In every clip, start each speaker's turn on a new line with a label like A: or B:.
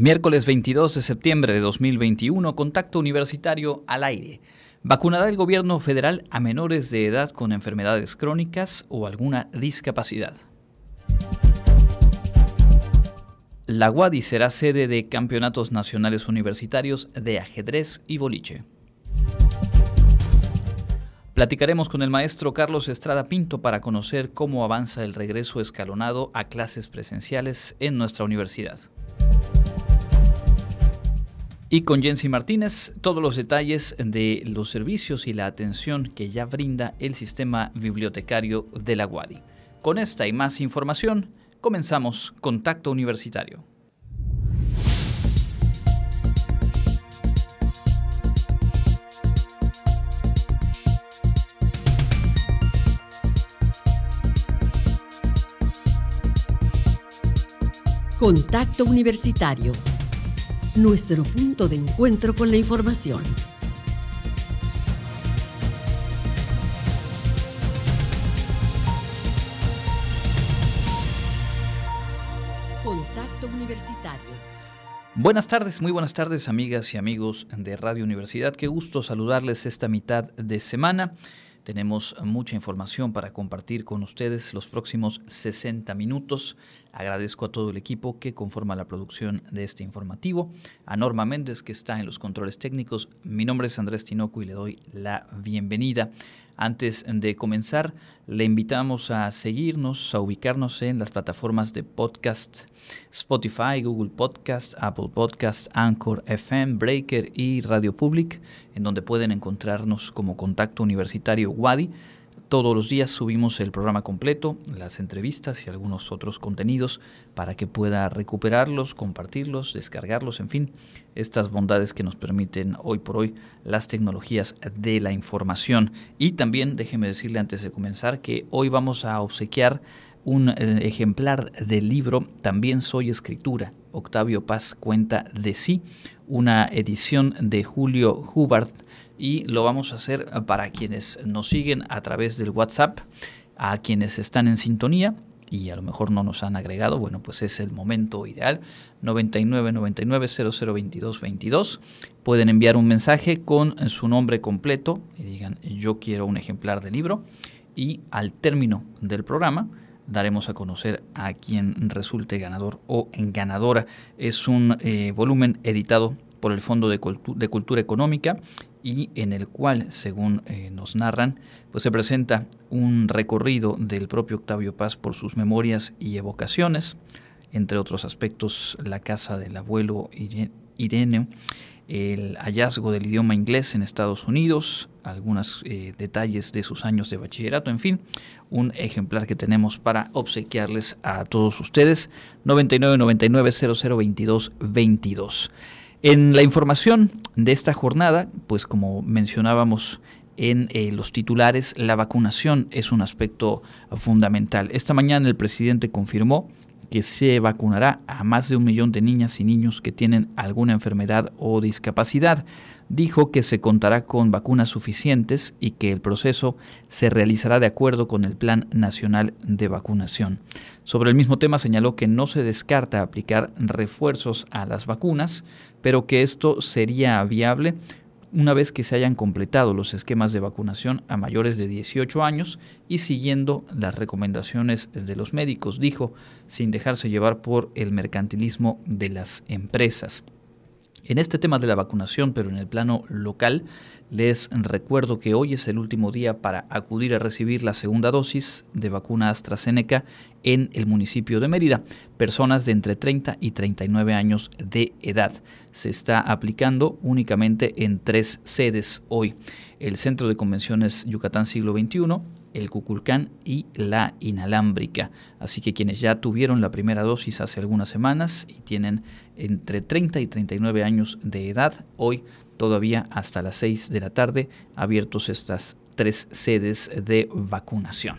A: Miércoles 22 de septiembre de 2021, contacto universitario al aire. ¿Vacunará el gobierno federal a menores de edad con enfermedades crónicas o alguna discapacidad? La UADI será sede de campeonatos nacionales universitarios de ajedrez y boliche. Platicaremos con el maestro Carlos Estrada Pinto para conocer cómo avanza el regreso escalonado a clases presenciales en nuestra universidad. Y con Jensi Martínez, todos los detalles de los servicios y la atención que ya brinda el sistema bibliotecario de la UADI. Con esta y más información, comenzamos Contacto Universitario.
B: Contacto Universitario nuestro punto de encuentro con la información. Contacto Universitario.
A: Buenas tardes, muy buenas tardes amigas y amigos de Radio Universidad. Qué gusto saludarles esta mitad de semana. Tenemos mucha información para compartir con ustedes los próximos 60 minutos. Agradezco a todo el equipo que conforma la producción de este informativo. A Norma Méndez, que está en los controles técnicos. Mi nombre es Andrés Tinoco y le doy la bienvenida. Antes de comenzar, le invitamos a seguirnos, a ubicarnos en las plataformas de podcast Spotify, Google Podcast, Apple Podcast, Anchor FM, Breaker y Radio Public, en donde pueden encontrarnos como Contacto Universitario Wadi. Todos los días subimos el programa completo, las entrevistas y algunos otros contenidos para que pueda recuperarlos, compartirlos, descargarlos, en fin, estas bondades que nos permiten hoy por hoy las tecnologías de la información. Y también déjeme decirle antes de comenzar que hoy vamos a obsequiar un eh, ejemplar del libro También soy escritura. Octavio Paz cuenta de sí, una edición de Julio Hubert y lo vamos a hacer para quienes nos siguen a través del WhatsApp, a quienes están en sintonía y a lo mejor no nos han agregado, bueno, pues es el momento ideal. 99 99 22 Pueden enviar un mensaje con su nombre completo y digan yo quiero un ejemplar del libro y al término del programa daremos a conocer a quien resulte ganador o ganadora. Es un eh, volumen editado por el Fondo de, Cultura Económica y en el cual, según eh, nos narran, pues se presenta un recorrido del propio Octavio Paz por sus memorias y evocaciones, entre otros aspectos, la casa del abuelo Irene, el hallazgo del idioma inglés en Estados Unidos, algunos eh, detalles de sus años de bachillerato, en fin, un ejemplar que tenemos para obsequiarles a todos ustedes, 99 99 22 en la información de esta jornada, pues como mencionábamos en eh, los titulares, la vacunación es un aspecto fundamental. Esta mañana el presidente confirmó que se vacunará a más de un millón de niñas y niños que tienen alguna enfermedad o discapacidad. Dijo que se contará con vacunas suficientes y que el proceso se realizará de acuerdo con el Plan Nacional de Vacunación. Sobre el mismo tema señaló que no se descarta aplicar refuerzos a las vacunas, pero que esto sería viable una vez que se hayan completado los esquemas de vacunación a mayores de 18 años y siguiendo las recomendaciones de los médicos, dijo, sin dejarse llevar por el mercantilismo de las empresas. En este tema de la vacunación, pero en el plano local, les recuerdo que hoy es el último día para acudir a recibir la segunda dosis de vacuna AstraZeneca en el municipio de Mérida. Personas de entre 30 y 39 años de edad. Se está aplicando únicamente en tres sedes hoy. El Centro de Convenciones Yucatán Siglo XXI, el Cuculcán y la Inalámbrica. Así que quienes ya tuvieron la primera dosis hace algunas semanas y tienen entre 30 y 39 años de edad, hoy todavía hasta las 6 de la tarde abiertos estas tres sedes de vacunación.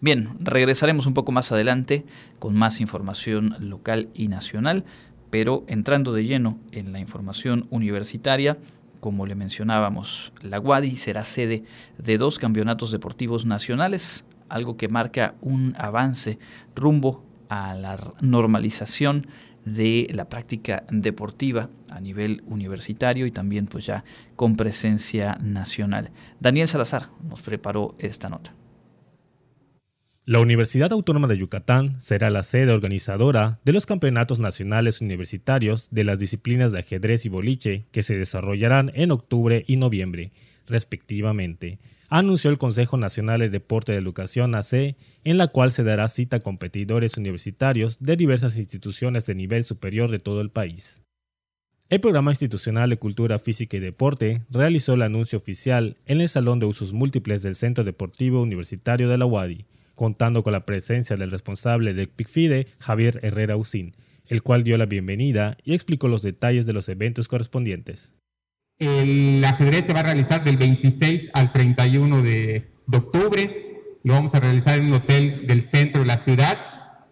A: Bien, regresaremos un poco más adelante con más información local y nacional, pero entrando de lleno en la información universitaria, como le mencionábamos, la Guadi será sede de dos campeonatos deportivos nacionales, algo que marca un avance rumbo a la normalización de la práctica deportiva a nivel universitario y también pues ya con presencia nacional. Daniel Salazar nos preparó esta nota.
C: La Universidad Autónoma de Yucatán será la sede organizadora de los campeonatos nacionales universitarios de las disciplinas de ajedrez y boliche que se desarrollarán en octubre y noviembre, respectivamente, anunció el Consejo Nacional de Deporte de Educación AC, en la cual se dará cita a competidores universitarios de diversas instituciones de nivel superior de todo el país. El Programa Institucional de Cultura Física y Deporte realizó el anuncio oficial en el Salón de Usos Múltiples del Centro Deportivo Universitario de la UADI, contando con la presencia del responsable de PICFIDE, Javier Herrera Usín, el cual dio la bienvenida y explicó los detalles de los eventos correspondientes.
D: El ajedrez se va a realizar del 26 al 31 de, octubre. Lo vamos a realizar en un hotel del centro de la ciudad.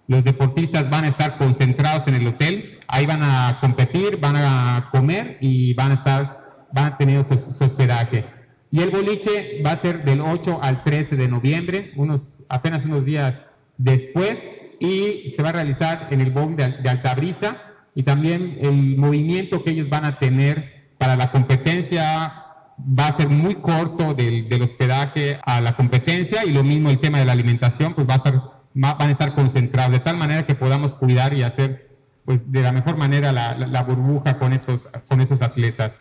D: Los deportistas van a estar concentrados en el hotel. Ahí van a competir, van a comer y van a estar, van a tener su hospedaje. Y el boliche va a ser del 8 al 13 de noviembre, unos apenas unos días después y se va a realizar en el BOM de, de Altabrisa y también el movimiento que ellos van a tener para la competencia va a ser muy corto del, hospedaje a la competencia y lo mismo el tema de la alimentación pues va a estar, van a estar concentrados de tal manera que podamos cuidar y hacer pues de la mejor manera la, la burbuja con estos, con esos atletas.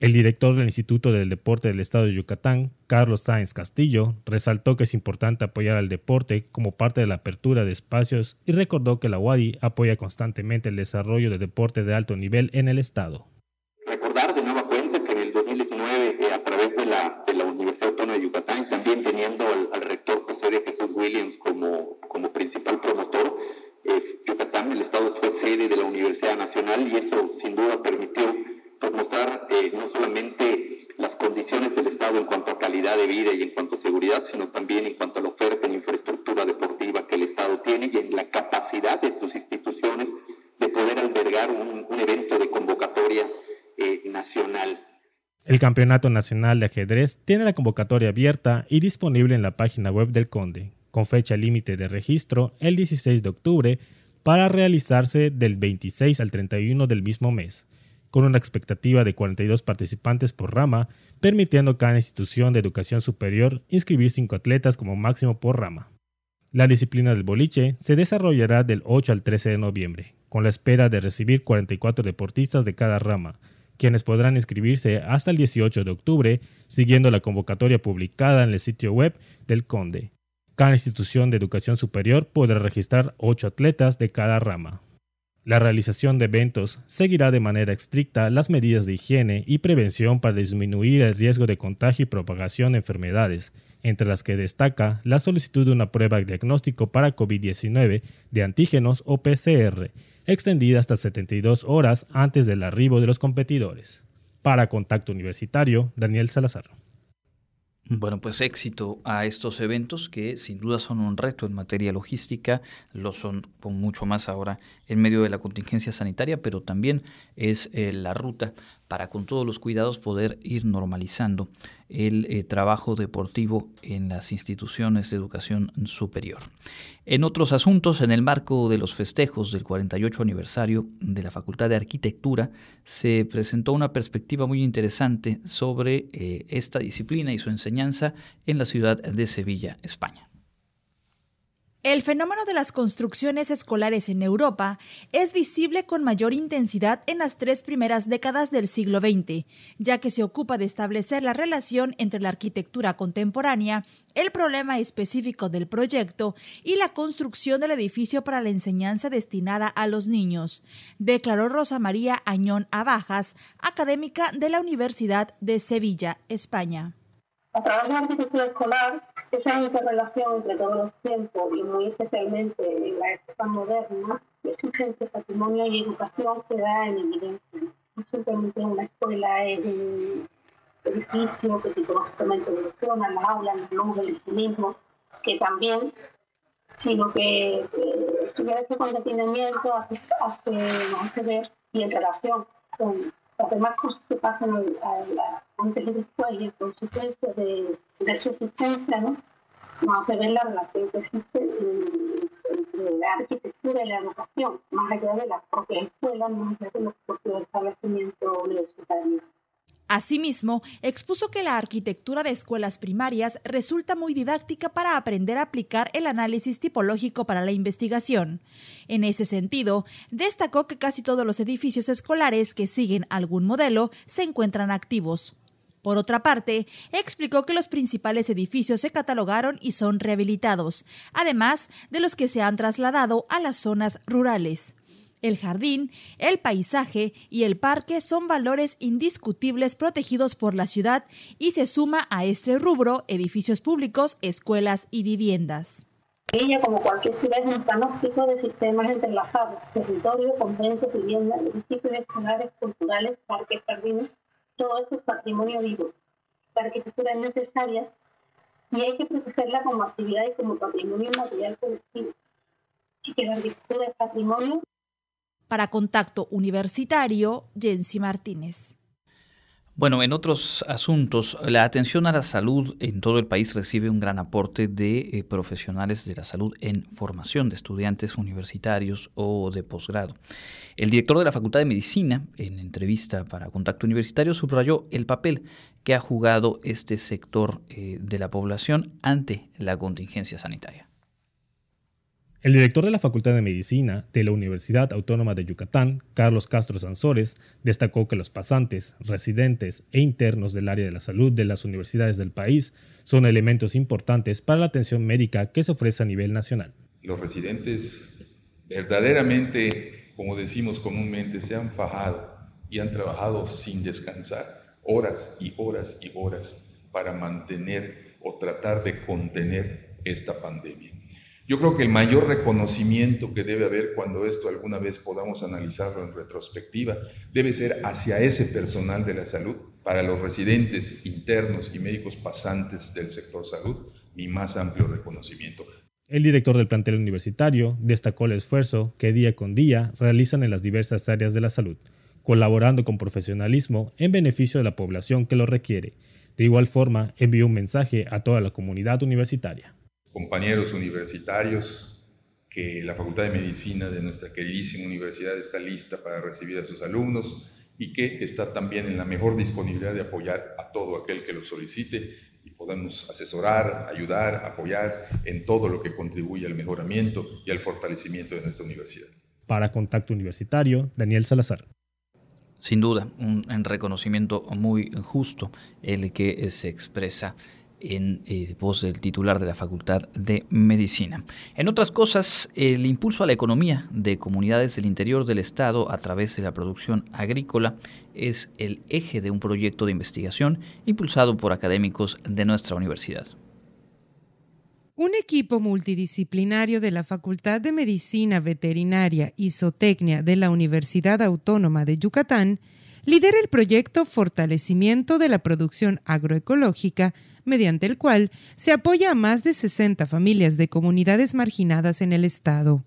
C: El director del Instituto del Deporte del Estado de Yucatán, Carlos Sáenz Castillo, resaltó que es importante apoyar al deporte como parte de la apertura de espacios y recordó que la UADI apoya constantemente el desarrollo de deporte de alto nivel en el Estado.
E: De vida y en cuanto a seguridad, sino también en cuanto a la oferta en infraestructura deportiva que el Estado tiene y en la capacidad de sus instituciones de poder albergar un, evento de convocatoria eh, nacional.
C: El Campeonato Nacional de Ajedrez tiene la convocatoria abierta y disponible en la página web del Conde, con fecha límite de registro el 16 de octubre para realizarse del 26 al 31 del mismo mes con una expectativa de 42 participantes por rama, permitiendo a cada institución de educación superior inscribir 5 atletas como máximo por rama. La disciplina del boliche se desarrollará del 8 al 13 de noviembre, con la espera de recibir 44 deportistas de cada rama, quienes podrán inscribirse hasta el 18 de octubre, siguiendo la convocatoria publicada en el sitio web del Conde. Cada institución de educación superior podrá registrar 8 atletas de cada rama. La realización de eventos seguirá de manera estricta las medidas de higiene y prevención para disminuir el riesgo de contagio y propagación de enfermedades, entre las que destaca la solicitud de una prueba de diagnóstico para COVID-19 de antígenos o PCR, extendida hasta 72 horas antes del arribo de los competidores. Para Contacto Universitario, Daniel Salazar.
A: Bueno, pues éxito a estos eventos que sin duda son un reto en materia logística, lo son con mucho más ahora en medio de la contingencia sanitaria, pero también es eh, la ruta para con todos los cuidados poder ir normalizando el eh, trabajo deportivo en las instituciones de educación superior. En otros asuntos, en el marco de los festejos del 48 aniversario de la Facultad de Arquitectura, se presentó una perspectiva muy interesante sobre eh, esta disciplina y su enseñanza en la ciudad de Sevilla, España.
F: El fenómeno de las construcciones escolares en Europa es visible con mayor intensidad en las tres primeras décadas del siglo XX, ya que se ocupa de establecer la relación entre la arquitectura contemporánea, el problema específico del proyecto y la construcción del edificio para la enseñanza destinada a los niños, declaró Rosa María Añón Abajas, académica de la Universidad de Sevilla, España.
G: A través de la arquitectura escolar, esa interrelación entre todos los tiempos y muy especialmente en la época moderna, exigente patrimonio y educación queda en evidencia. No simplemente una escuela es un edificio que psicológicamente evoluciona, las aulas, las luz, el mismo, que también, sino que tuviera ese contenimiento hace, hace, hace ver y en relación con las demás cosas que pasan antes y después y en consecuencia de, su existencia, ¿no? nos hace ver la relación que existe entre la arquitectura y la educación, más allá de la propia escuela, más allá de los propios establecimientos universitarios.
F: Asimismo, expuso que la arquitectura de escuelas primarias resulta muy didáctica para aprender a aplicar el análisis tipológico para la investigación. En ese sentido, destacó que casi todos los edificios escolares que siguen algún modelo se encuentran activos. Por otra parte, explicó que los principales edificios se catalogaron y son rehabilitados, además de los que se han trasladado a las zonas rurales. El jardín, el paisaje y el parque son valores indiscutibles protegidos por la ciudad y se suma a este rubro edificios públicos, escuelas y viviendas.
G: Ella, como cualquier ciudad, es un panóptico de sistemas entrelazados, territorio, conventos, viviendas, edificios escolares, culturales, parques, jardines, todo esto es patrimonio vivo. La arquitectura es necesaria y hay que protegerla como actividad y como patrimonio material colectivo. Y que la arquitectura es patrimonio
F: para Contacto Universitario, Jensi Martínez.
A: Bueno, en otros asuntos, la atención a la salud en todo el país recibe un gran aporte de eh, profesionales de la salud en formación de estudiantes universitarios o de posgrado. El director de la Facultad de Medicina, en entrevista para Contacto Universitario, subrayó el papel que ha jugado este sector eh, de la población ante la contingencia sanitaria.
C: El director de la Facultad de Medicina de la Universidad Autónoma de Yucatán, Carlos Castro Sansores, destacó que los pasantes, residentes e internos del área de la salud de las universidades del país son elementos importantes para la atención médica que se ofrece a nivel nacional.
H: Los residentes verdaderamente, como decimos comúnmente, se han fajado y han trabajado sin descansar horas y horas y horas para mantener o tratar de contener esta pandemia. Yo creo que el mayor reconocimiento que debe haber cuando esto alguna vez podamos analizarlo en retrospectiva debe ser hacia ese personal de la salud, para los residentes internos y médicos pasantes del sector salud, mi más amplio reconocimiento.
C: El director del plantel universitario destacó el esfuerzo que día con día realizan en las diversas áreas de la salud, colaborando con profesionalismo en beneficio de la población que lo requiere. De igual forma, envió un mensaje a toda la comunidad universitaria
H: compañeros universitarios, que la Facultad de Medicina de nuestra queridísima universidad está lista para recibir a sus alumnos y que está también en la mejor disponibilidad de apoyar a todo aquel que lo solicite y podemos asesorar, ayudar, apoyar en todo lo que contribuye al mejoramiento y al fortalecimiento de nuestra universidad.
C: Para Contacto Universitario, Daniel Salazar.
A: Sin duda, un, reconocimiento muy justo el que se expresa en eh, voz del titular de la Facultad de Medicina. En otras cosas, el impulso a la economía de comunidades del interior del Estado a través de la producción agrícola es el eje de un proyecto de investigación impulsado por académicos de nuestra universidad.
I: Un equipo multidisciplinario de la Facultad de Medicina Veterinaria y Zootecnia de la Universidad Autónoma de Yucatán lidera el proyecto Fortalecimiento de la Producción Agroecológica mediante el cual se apoya a más de 60 familias de comunidades marginadas en el Estado.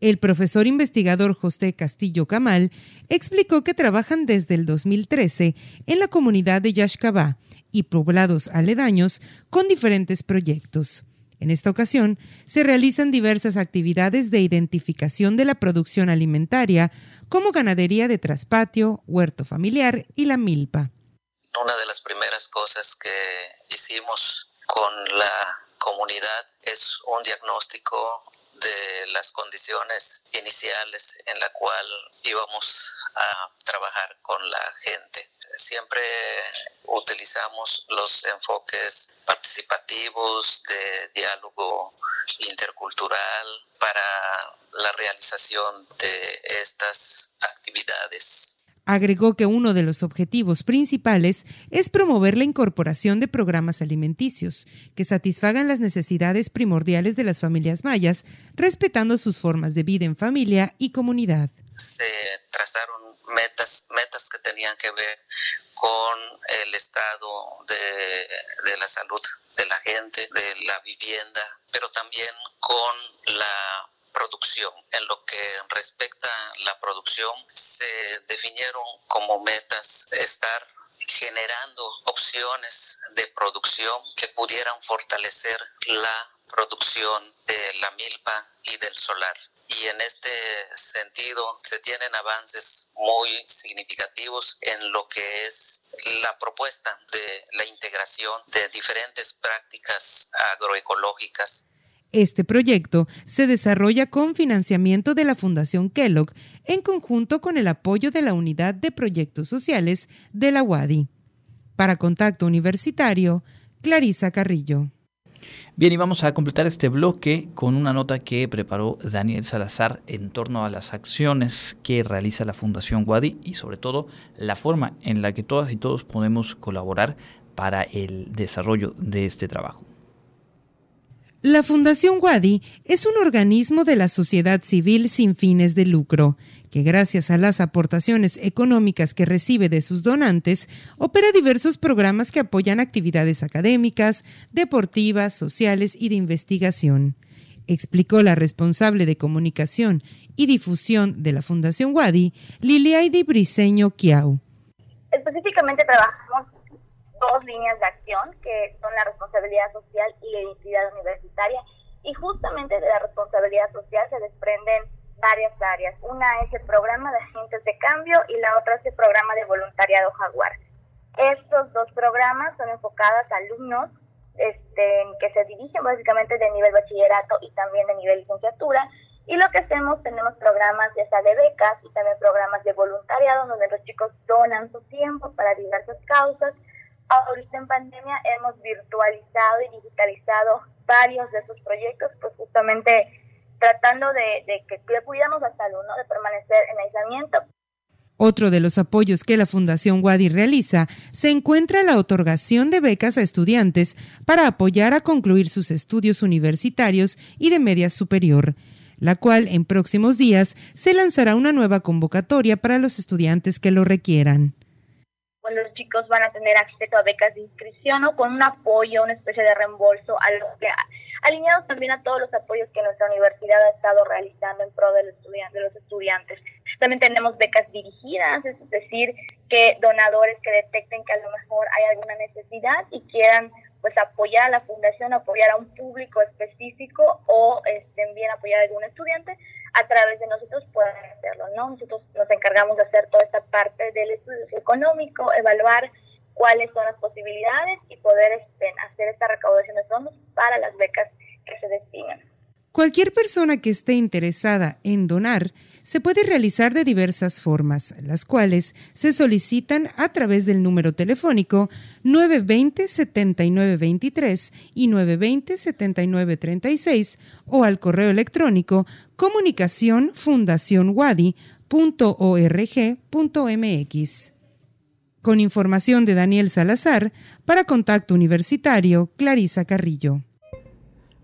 I: El profesor investigador José Castillo Camal explicó que trabajan desde el 2013 en la comunidad de Yaxcabá y poblados aledaños con diferentes proyectos. En esta ocasión, se realizan diversas actividades de identificación de la producción alimentaria, como ganadería de traspatio, huerto familiar y la milpa
J: una de las primeras cosas que hicimos con la comunidad es un diagnóstico de las condiciones iniciales en la cual íbamos a trabajar con la gente. Siempre utilizamos los enfoques participativos de diálogo intercultural para la realización de estas actividades.
I: Agregó que uno de los objetivos principales es promover la incorporación de programas alimenticios que satisfagan las necesidades primordiales de las familias mayas, respetando sus formas de vida en familia y comunidad.
J: Se trazaron metas, metas que tenían que ver con el estado de, de la salud de la gente, de la vivienda, pero también con la producción. En lo que respecta a la producción, se definieron como metas estar generando opciones de producción que pudieran fortalecer la producción de la milpa y del solar. Y en este sentido se tienen avances muy significativos en lo que es la propuesta de la integración de diferentes prácticas agroecológicas.
I: Este proyecto se desarrolla con financiamiento de la Fundación Kellogg en conjunto con el apoyo de la Unidad de Proyectos Sociales de la UADI. Para Contacto Universitario, Clarisa Carrillo.
A: Bien, y vamos a completar este bloque con una nota que preparó Daniel Salazar en torno a las acciones que realiza la Fundación Wadi y sobre todo la forma en la que todas y todos podemos colaborar para el desarrollo de este trabajo.
I: La Fundación Wadi es un organismo de la sociedad civil sin fines de lucro, que gracias a las aportaciones económicas que recibe de sus donantes, opera diversos programas que apoyan actividades académicas, deportivas, sociales y de investigación. Explicó la responsable de comunicación y difusión de la Fundación Wadi, Liliaidi Briseño Kiau.
K: Específicamente trabajamos dos líneas de acción, que son la responsabilidad social y la identidad universitaria. Y justamente de la responsabilidad social se desprenden varias áreas. Una es el programa de agentes de cambio y la otra es el programa de voluntariado jaguar. Estos dos programas son enfocados a alumnos este, que se dirigen básicamente de nivel bachillerato y también de nivel licenciatura. Y lo que hacemos, tenemos programas ya sea de becas y también programas de voluntariado, donde los chicos donan su tiempo para diversas causas ahorita en pandemia hemos virtualizado y digitalizado varios de esos proyectos, pues justamente tratando de, que cuidamos la salud, de permanecer en aislamiento.
I: Otro de los apoyos que la Fundación Wadi realiza se encuentra la otorgación de becas a estudiantes para apoyar a concluir sus estudios universitarios y de media superior, la cual en próximos días se lanzará una nueva convocatoria para los estudiantes que lo requieran
K: los chicos van a tener acceso a becas de inscripción o con un apoyo, una especie de reembolso, a lo que, alineados también a todos los apoyos que nuestra universidad ha estado realizando en pro de los, estudiantes, de los estudiantes. También tenemos becas dirigidas, es decir, que donadores que detecten que a lo mejor hay alguna necesidad y quieran pues apoyar a la fundación, apoyar a un público específico o este, bien apoyar a algún estudiante, a través de nosotros pueden hacerlo, ¿no? Nosotros nos encargamos de hacer toda esta parte del estudio económico, evaluar cuáles son las posibilidades y poder este, hacer esta recaudación de fondos para las becas que se destinen.
I: Cualquier persona que esté interesada en donar se puede realizar de diversas formas, las cuales se solicitan a través del número telefónico 920-7923 y 920-7936 o al correo electrónico comunicación Con información de Daniel Salazar, para Contacto Universitario, Clarisa Carrillo.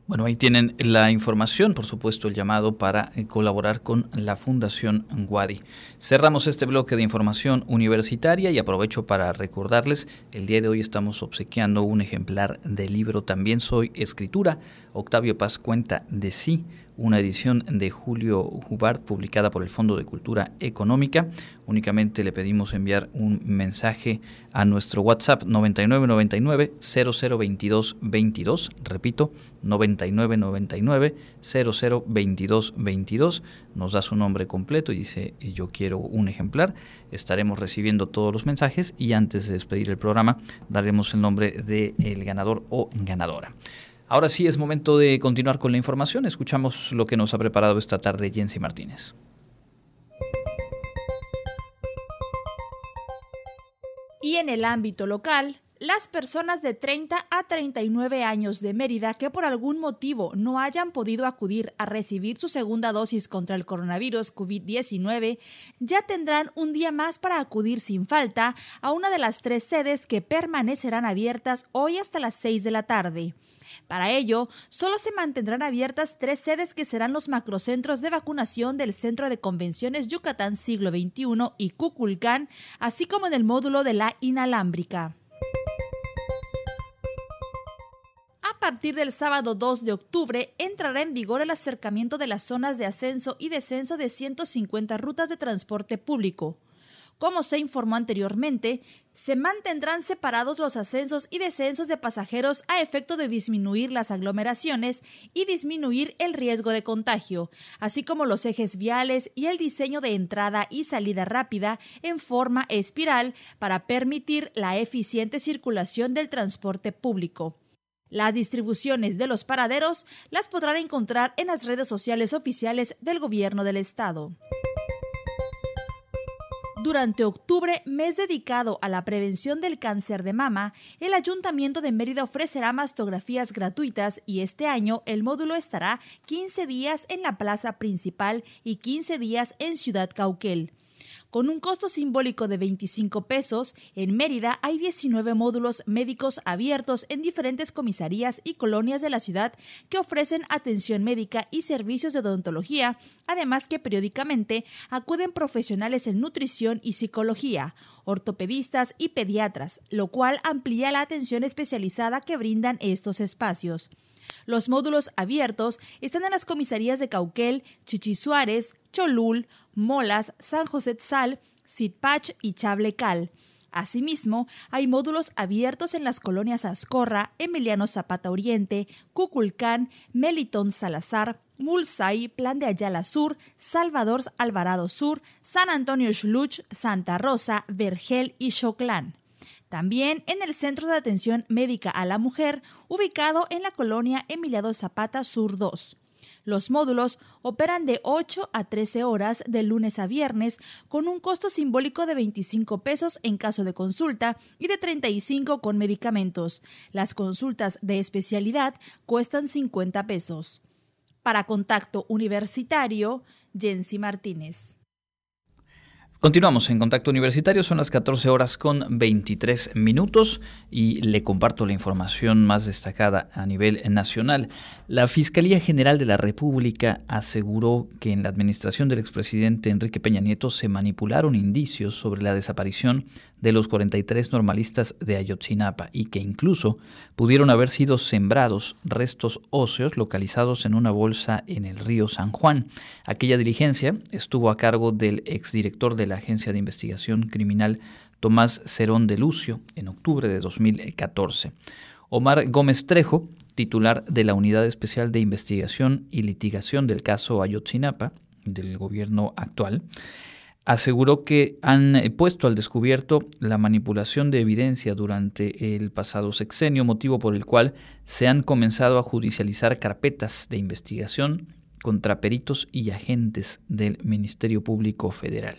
A: Bueno, ahí tienen la información, por supuesto, el llamado para eh, colaborar con la Fundación Guadi. Cerramos este bloque de información universitaria y aprovecho para recordarles, el día de hoy estamos obsequiando un ejemplar del libro También soy escritura. Octavio Paz cuenta de sí, una edición de Julio Hubart publicada por el Fondo de Cultura Económica. Únicamente le pedimos enviar un mensaje a nuestro WhatsApp 9999 002222, repito, 9999 002222, nos da su nombre completo y dice yo quiero un ejemplar. Estaremos recibiendo todos los mensajes y antes de despedir el programa daremos el nombre del ganador o ganadora. Ahora sí es momento de continuar con la información. Escuchamos lo que nos ha preparado esta tarde Jensi Martínez.
F: Y en el ámbito local, las personas de 30 a 39 años de Mérida que por algún motivo no hayan podido acudir a recibir su segunda dosis contra el coronavirus COVID-19 ya tendrán un día más para acudir sin falta a una de las tres sedes que permanecerán abiertas hoy hasta las 6 de la tarde. Para ello, solo se mantendrán abiertas tres sedes que serán los macrocentros de vacunación del Centro de Convenciones Yucatán Siglo XXI y Cuculcán, así como en el módulo de la inalámbrica. A partir del sábado 2 de octubre entrará en vigor el acercamiento de las zonas de ascenso y descenso de 150 rutas de transporte público
L: Como se informó anteriormente, se mantendrán separados los ascensos y descensos de pasajeros a efecto de disminuir las aglomeraciones y disminuir el riesgo de contagio, así como los ejes viales y el diseño de entrada y salida rápida en forma espiral para permitir la eficiente circulación del transporte público. Las distribuciones de los paraderos las podrán encontrar en las redes sociales oficiales del gobierno del estado. Durante octubre, mes dedicado a la prevención del cáncer de mama, el Ayuntamiento de Mérida ofrecerá mastografías gratuitas y este año el módulo estará 15 días en la plaza principal y 15 días en Ciudad Cauquel. Con un costo simbólico de 25 pesos, en Mérida hay 19 módulos médicos abiertos en diferentes comisarías y colonias de la ciudad que ofrecen atención médica y servicios de odontología, además que periódicamente acuden profesionales en nutrición y psicología, ortopedistas y pediatras, lo cual amplía la atención especializada que brindan estos espacios. Los módulos abiertos están en las comisarías de Cauquel, Chichisuárez, Cholul, Molas, San José Tzal, Sitpach y Chablecal. Asimismo, hay módulos abiertos en las colonias Ascorra, Emiliano Zapata Oriente, Cuculcán, Melitón Salazar, Mulsay, Plan de Ayala Sur, Salvador Alvarado Sur, San Antonio Xluch, Santa Rosa, Vergel y Choclán. También en el Centro de Atención Médica a la Mujer, ubicado en la colonia Emiliano Zapata Sur 2. Los módulos operan de 8 a 13 horas de lunes a viernes con un costo simbólico de 25 pesos en caso de consulta y de 35 con medicamentos. Las consultas de especialidad cuestan 50 pesos. Para contacto universitario, Jensi Martínez.
A: Continuamos en Contacto Universitario, son las 14 horas con 23 minutos y le comparto la información más destacada a nivel nacional. La Fiscalía General de la República aseguró que en la administración del expresidente Enrique Peña Nieto se manipularon indicios sobre la desaparición de los 43 normalistas de Ayotzinapa y que incluso pudieron haber sido sembrados restos óseos localizados en una bolsa en el río San Juan. Aquella diligencia estuvo a cargo del exdirector de la Agencia de Investigación Criminal Tomás Cerón de Lucio en octubre de 2014. Omar Gómez Trejo, titular de la Unidad Especial de Investigación y Litigación del caso Ayotzinapa del gobierno actual, aseguró que han puesto al descubierto la manipulación de evidencia durante el pasado sexenio, motivo por el cual se han comenzado a judicializar carpetas de investigación contra peritos y agentes del Ministerio Público Federal.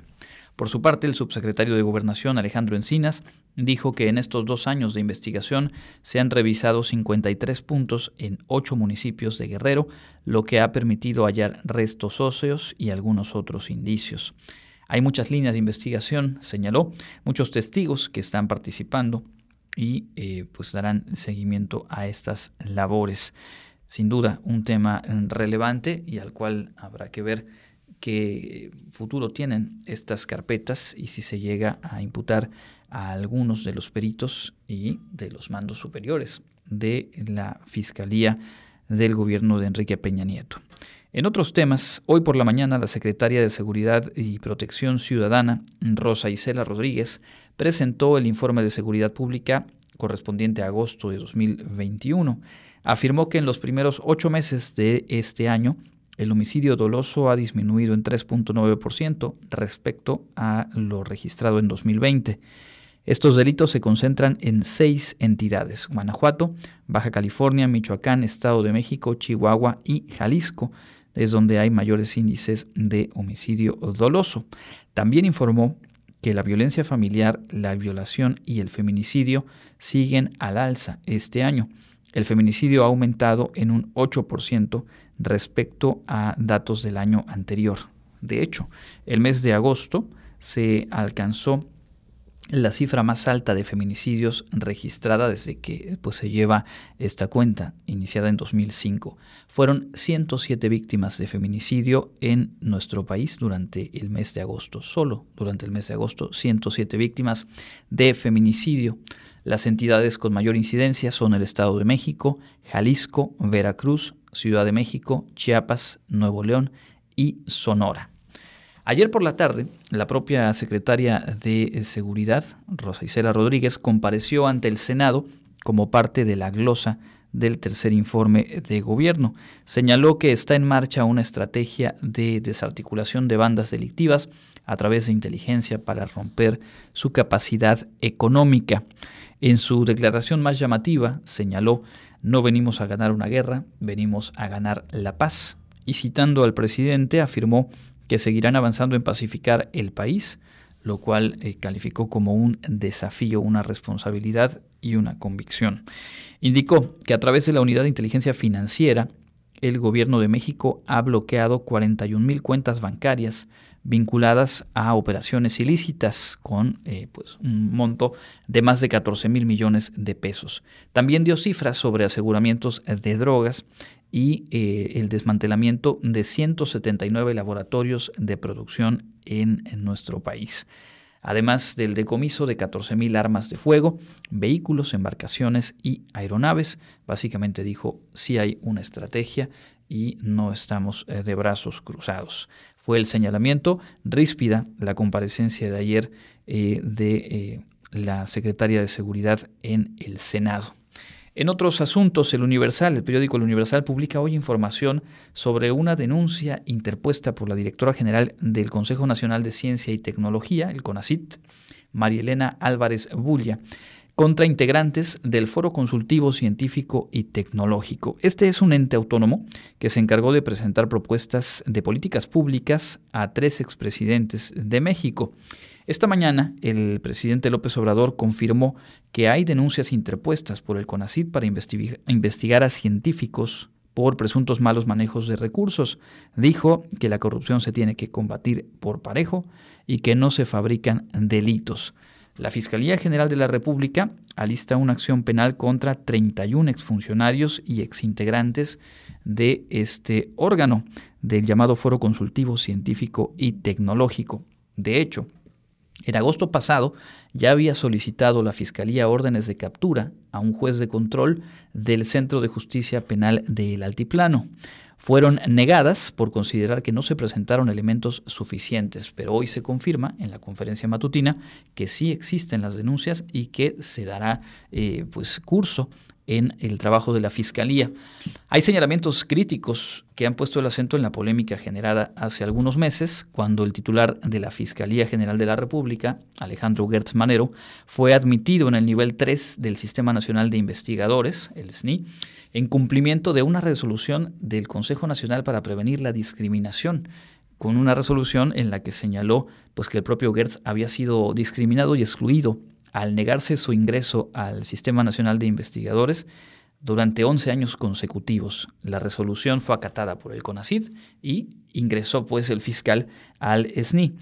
A: Por su parte, el subsecretario de Gobernación, Alejandro Encinas, dijo que en estos dos años de investigación se han revisado 53 puntos en ocho municipios de Guerrero, lo que ha permitido hallar restos óseos y algunos otros indicios. Hay muchas líneas de investigación, señaló, muchos testigos que están participando y eh, pues darán seguimiento a estas labores. Sin duda, un tema relevante y al cual habrá que ver qué futuro tienen estas carpetas y si se llega a imputar a algunos de los peritos y de los mandos superiores de la Fiscalía del gobierno de Enrique Peña Nieto. En otros temas, hoy por la mañana la secretaria de Seguridad y Protección Ciudadana, Rosa Isela Rodríguez, presentó el informe de seguridad pública correspondiente a agosto de 2021. Afirmó que en los primeros ocho meses de este año, el homicidio doloso ha disminuido en 3.9% respecto a lo registrado en 2020. Estos delitos se concentran en seis entidades, Guanajuato, Baja California, Michoacán, Estado de México, Chihuahua y Jalisco, es donde hay mayores índices de homicidio doloso. También informó que la violencia familiar, la violación y el feminicidio siguen al alza este año. El feminicidio ha aumentado en un 8% respecto a datos del año anterior. De hecho, el mes de agosto se alcanzó la cifra más alta de feminicidios registrada desde que pues, se lleva esta cuenta, iniciada en 2005. Fueron 107 víctimas de feminicidio en nuestro país durante el mes de agosto. Solo durante el mes de agosto, 107 víctimas de feminicidio. Las entidades con mayor incidencia son el Estado de México, Jalisco, Veracruz, Ciudad de México, Chiapas, Nuevo León y Sonora. Ayer por la tarde, la propia secretaria de Seguridad, Rosa Isela Rodríguez, compareció ante el Senado como parte de la glosa del tercer informe de gobierno. Señaló que está en marcha una estrategia de desarticulación de bandas delictivas a través de inteligencia para romper su capacidad económica. En su declaración más llamativa señaló, no venimos a ganar una guerra, venimos a ganar la paz. Y citando al presidente, afirmó que seguirán avanzando en pacificar el país, lo cual eh, calificó como un desafío, una responsabilidad y una convicción. Indicó que a través de la Unidad de Inteligencia Financiera, el gobierno de México ha bloqueado 41 mil cuentas bancarias vinculadas a operaciones ilícitas con eh, pues, un monto de más de 14 mil millones de pesos. También dio cifras sobre aseguramientos de drogas y eh, el desmantelamiento de 179 laboratorios de producción en, nuestro país. Además del decomiso de 14.000 armas de fuego, vehículos, embarcaciones y aeronaves, básicamente dijo, si hay una estrategia y no estamos eh, de brazos cruzados. Fue el señalamiento ríspida la comparecencia de ayer eh, de la secretaria de Seguridad en el Senado. En otros asuntos, el Universal, el periódico El Universal, publica hoy información sobre una denuncia interpuesta por la directora general del Consejo Nacional de Ciencia y Tecnología, el CONACIT, María Elena Álvarez Bulla, contra integrantes del Foro Consultivo Científico y Tecnológico. Este es un ente autónomo que se encargó de presentar propuestas de políticas públicas a tres expresidentes de México. Esta mañana, el presidente López Obrador confirmó que hay denuncias interpuestas por el CONACID para investigar a científicos por presuntos malos manejos de recursos. Dijo que la corrupción se tiene que combatir por parejo y que no se fabrican delitos. La Fiscalía General de la República alista una acción penal contra 31 exfuncionarios y exintegrantes de este órgano, del llamado Foro Consultivo Científico y Tecnológico. De hecho, en agosto pasado ya había solicitado la Fiscalía órdenes de captura a un juez de control del Centro de Justicia Penal del Altiplano. Fueron negadas por considerar que no se presentaron elementos suficientes, pero hoy se confirma en la conferencia matutina que sí existen las denuncias y que se dará eh, pues, curso en el trabajo de la Fiscalía. Hay señalamientos críticos que han puesto el acento en la polémica generada hace algunos meses, cuando el titular de la Fiscalía General de la República, Alejandro Gertz Manero, fue admitido en el nivel 3 del Sistema Nacional de Investigadores, el SNI, en cumplimiento de una resolución del Consejo Nacional para Prevenir la Discriminación, con una resolución en la que señaló pues, que el propio Gertz había sido discriminado y excluido al negarse su ingreso al Sistema Nacional de Investigadores durante 11 años consecutivos. La resolución fue acatada por el CONACID y ingresó pues el fiscal al SNI.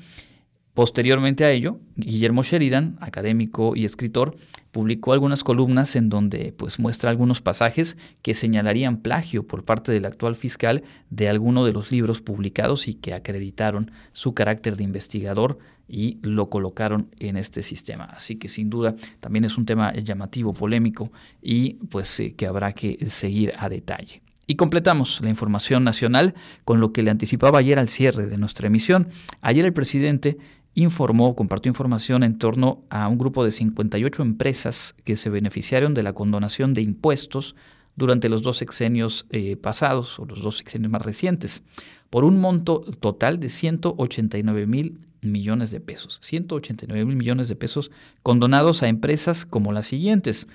A: Posteriormente a ello, Guillermo Sheridan, académico y escritor, publicó algunas columnas en donde pues muestra algunos pasajes que señalarían plagio por parte del actual fiscal de alguno de los libros publicados y que acreditaron su carácter de investigador y lo colocaron en este sistema. Así que sin duda también es un tema llamativo, polémico y pues eh, que habrá que seguir a detalle. Y completamos la información nacional con lo que le anticipaba ayer al cierre de nuestra emisión. Ayer el presidente informó, compartió información en torno a un grupo de 58 empresas que se beneficiaron de la condonación de impuestos durante los dos sexenios eh, pasados o los dos sexenios más recientes, por un monto total de 189 mil millones de pesos. 189 mil millones de pesos condonados a empresas como las siguientes.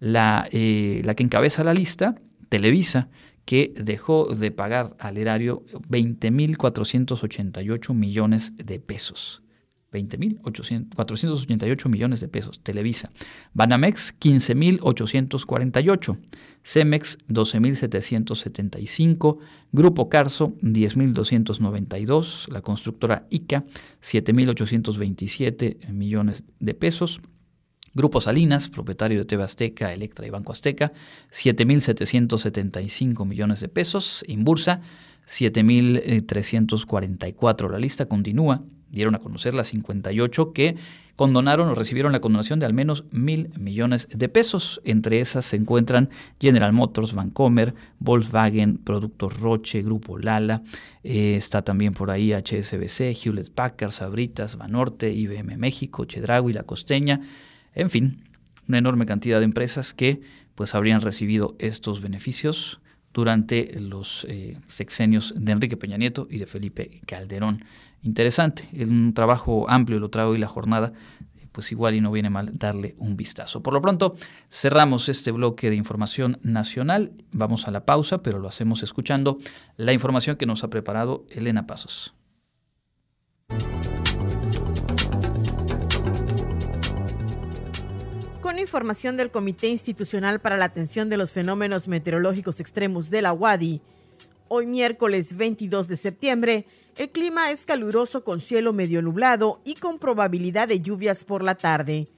A: La, eh, la que encabeza la lista, Televisa, que dejó de pagar al erario 20.488 millones de pesos. 20.488 millones de pesos, Televisa. Banamex, 15.848. Cemex, 12.775. Grupo Carso, 10.292. La constructora ICA, 7.827 millones de pesos. Grupo Salinas, propietario de TV Azteca, Electra y Banco Azteca, 7.775 millones de pesos. Inbursa, 7.344. La lista continúa dieron a conocer las 58 que condonaron o recibieron la condonación de al menos mil millones de pesos. Entre esas se encuentran General Motors, Vancomer, Volkswagen, Productos Roche, Grupo Lala, eh, está también por ahí HSBC, Hewlett Packard, Sabritas, Banorte, IBM México, Chedraui, La Costeña, en fin, una enorme cantidad de empresas que pues habrían recibido estos beneficios durante los eh, sexenios de Enrique Peña Nieto y de Felipe Calderón. Interesante, es un trabajo amplio, lo trae hoy la jornada, pues igual y no viene mal darle un vistazo. Por lo pronto, cerramos este bloque de información nacional, vamos a la pausa, pero lo hacemos escuchando la información que nos ha preparado Elena Pasos.
M: Información del Comité Institucional para la Atención de los Fenómenos Meteorológicos Extremos de la UADI, hoy miércoles 22 de septiembre, el clima es caluroso con cielo medio nublado y con probabilidad de lluvias por la tarde.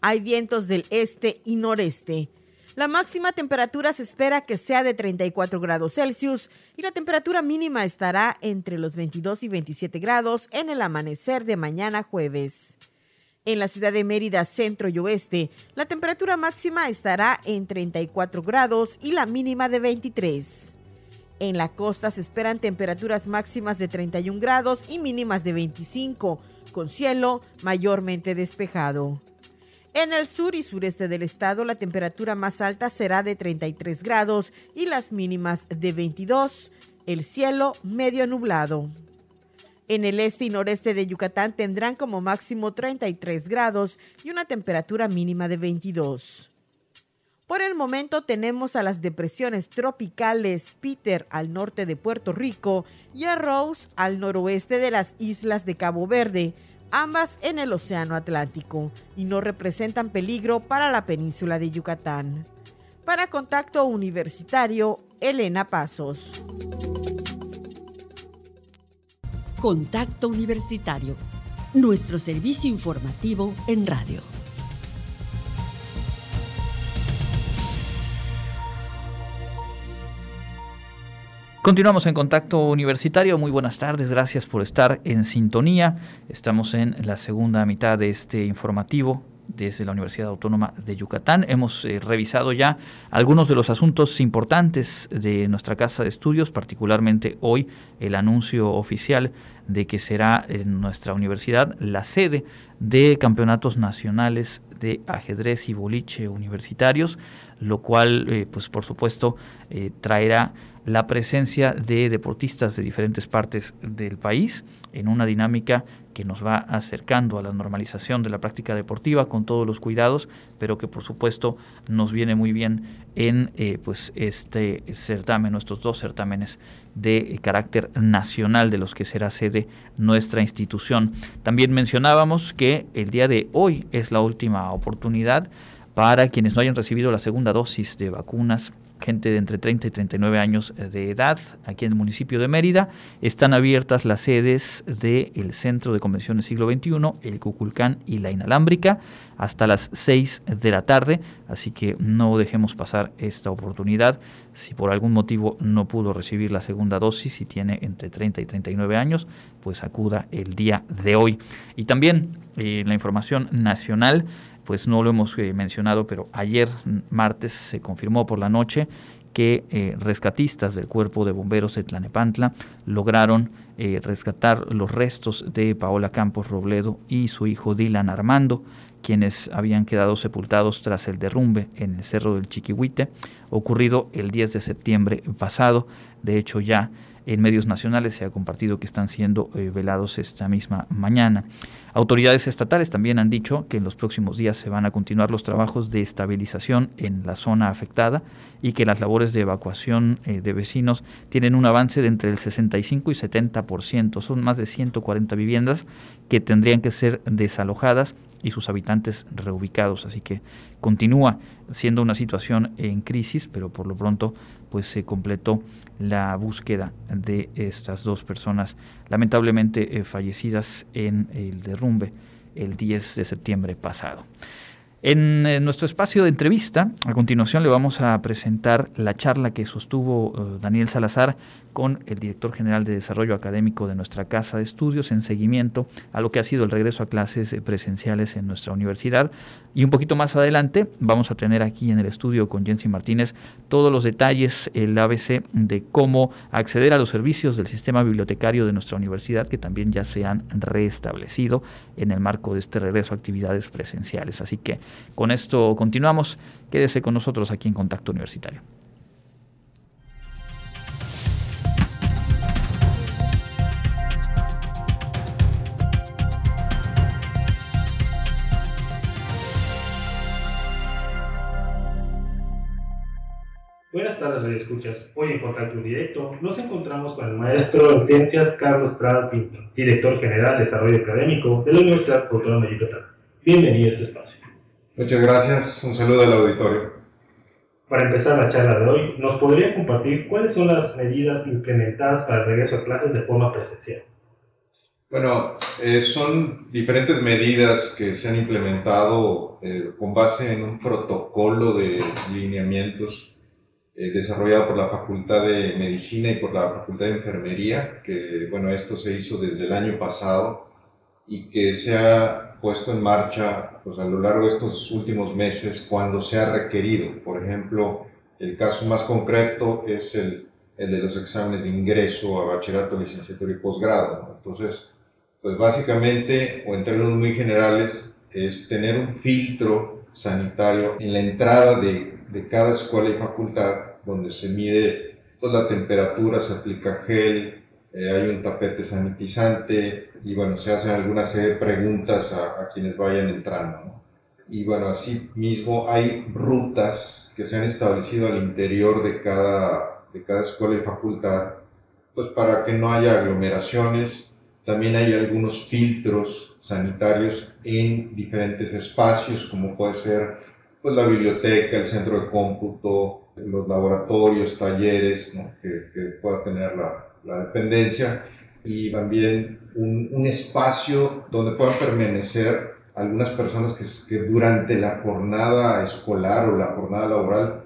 M: Hay vientos del este y noreste. La máxima temperatura se espera que sea de 34 grados Celsius y la temperatura mínima estará entre los 22 y 27 grados en el amanecer de mañana jueves. En la ciudad de Mérida, centro y oeste, la temperatura máxima estará en 34 grados y la mínima de 23. En la costa se esperan temperaturas máximas de 31 grados y mínimas de 25, con cielo mayormente despejado. En el sur y sureste del estado la temperatura más alta será de 33 grados y las mínimas de 22, el cielo medio nublado. En el este y noreste de Yucatán tendrán como máximo 33 grados y una temperatura mínima de 22. Por el momento tenemos a las depresiones tropicales Peter al norte de Puerto Rico y a Rose al noroeste de las islas de Cabo Verde, ambas en el Océano Atlántico, y no representan peligro para la península de Yucatán. Para Contacto Universitario, Elena Pasos.
B: Contacto Universitario, nuestro servicio informativo en radio.
A: Continuamos en contacto universitario. Muy buenas tardes, gracias por estar en sintonía. Estamos en la segunda mitad de este informativo desde la Universidad Autónoma de Yucatán. Hemos eh, revisado ya algunos de los asuntos importantes de nuestra casa de estudios, particularmente hoy el anuncio oficial de que será en nuestra universidad la sede de campeonatos nacionales de ajedrez y boliche universitarios, lo cual, eh, pues por supuesto, eh, traerá la presencia de deportistas de diferentes partes del país en una dinámica que nos va acercando a la normalización de la práctica deportiva con todos los cuidados, pero que por supuesto nos viene muy bien en eh, pues este certamen, nuestros dos certámenes de carácter nacional de los que será sede nuestra institución. También mencionábamos que el día de hoy es la última oportunidad para quienes no hayan recibido la segunda dosis de vacunas gente de entre 30 y 39 años de edad aquí en el municipio de Mérida. Están abiertas las sedes del Centro de Convenciones Siglo XXI, el Cuculcán y la Inalámbrica hasta las 6 de la tarde, así que no dejemos pasar esta oportunidad. Si por algún motivo no pudo recibir la segunda dosis y tiene entre 30 y 39 años, pues acuda el día de hoy. Y también eh, la información nacional pues no lo hemos eh, mencionado, pero ayer martes se confirmó por la noche que eh, rescatistas del cuerpo de bomberos de Tlanepantla lograron eh, rescatar los restos de Paola Campos Robledo y su hijo Dylan Armando, quienes habían quedado sepultados tras el derrumbe en el Cerro del Chiquihuite, ocurrido el 10 de septiembre pasado. De hecho, ya en medios nacionales se ha compartido que están siendo eh, velados esta misma mañana. Autoridades estatales también han dicho que en los próximos días se van a continuar los trabajos de estabilización en la zona afectada y que las labores de evacuación eh, de vecinos tienen un avance de entre el 65 y 70%. Son más de 140 viviendas que tendrían que ser desalojadas y sus habitantes reubicados. Así que continúa siendo una situación en crisis, pero por lo pronto pues se completó la búsqueda de estas dos personas lamentablemente eh, fallecidas en el derrumbe el 10 de septiembre pasado. En, nuestro espacio de entrevista, a continuación le vamos a presentar la charla que sostuvo eh, Daniel Salazar con el director general de Desarrollo Académico de nuestra Casa de Estudios en seguimiento a lo que ha sido el regreso a clases eh, presenciales en nuestra universidad. Y un poquito más adelante vamos a tener aquí en el estudio con Jensi Martínez todos los detalles, el ABC de cómo acceder a los servicios del sistema bibliotecario de nuestra universidad que también ya se han restablecido en el marco de este regreso a actividades presenciales. Así que con esto continuamos. Quédese con nosotros aquí en Contacto Universitario.
C: Buenas tardes, Radio Escuchas. Hoy en Contacto Directo nos encontramos con el maestro en Ciencias Carlos Prada Pinto, director general de Desarrollo Académico de la Universidad Autónoma de Yucatán. Bienvenido a este espacio.
N: Muchas gracias. Un saludo al auditorio.
C: Para empezar la charla de hoy, ¿nos podría compartir cuáles son las medidas implementadas para el regreso a clases de forma presencial?
N: Bueno, eh, son diferentes medidas que se han implementado eh, con base en un protocolo de lineamientos eh, desarrollado por la Facultad de Medicina y por la Facultad de Enfermería, que bueno, esto se hizo desde el año pasado y que se ha puesto en marcha pues, a lo largo de estos últimos meses cuando se ha requerido. Por ejemplo, el caso más concreto es el, el de los exámenes de ingreso a bachillerato, licenciatura y posgrado. Entonces, pues básicamente, o en términos muy generales, es tener un filtro sanitario en la entrada de de cada escuela y facultad, donde se mide pues, la temperatura, se aplica gel, eh, hay un tapete sanitizante y bueno, se hacen algunas preguntas a, quienes vayan entrando. Y bueno, así mismo hay rutas que se han establecido al interior de cada, de cada escuela y facultad, pues para que no haya aglomeraciones. También hay algunos filtros sanitarios en diferentes espacios, como puede ser pues la biblioteca, el centro de cómputo, los laboratorios, talleres que, pueda tener la, la, dependencia y también un, un, espacio donde puedan permanecer algunas personas que, durante la jornada escolar o la jornada laboral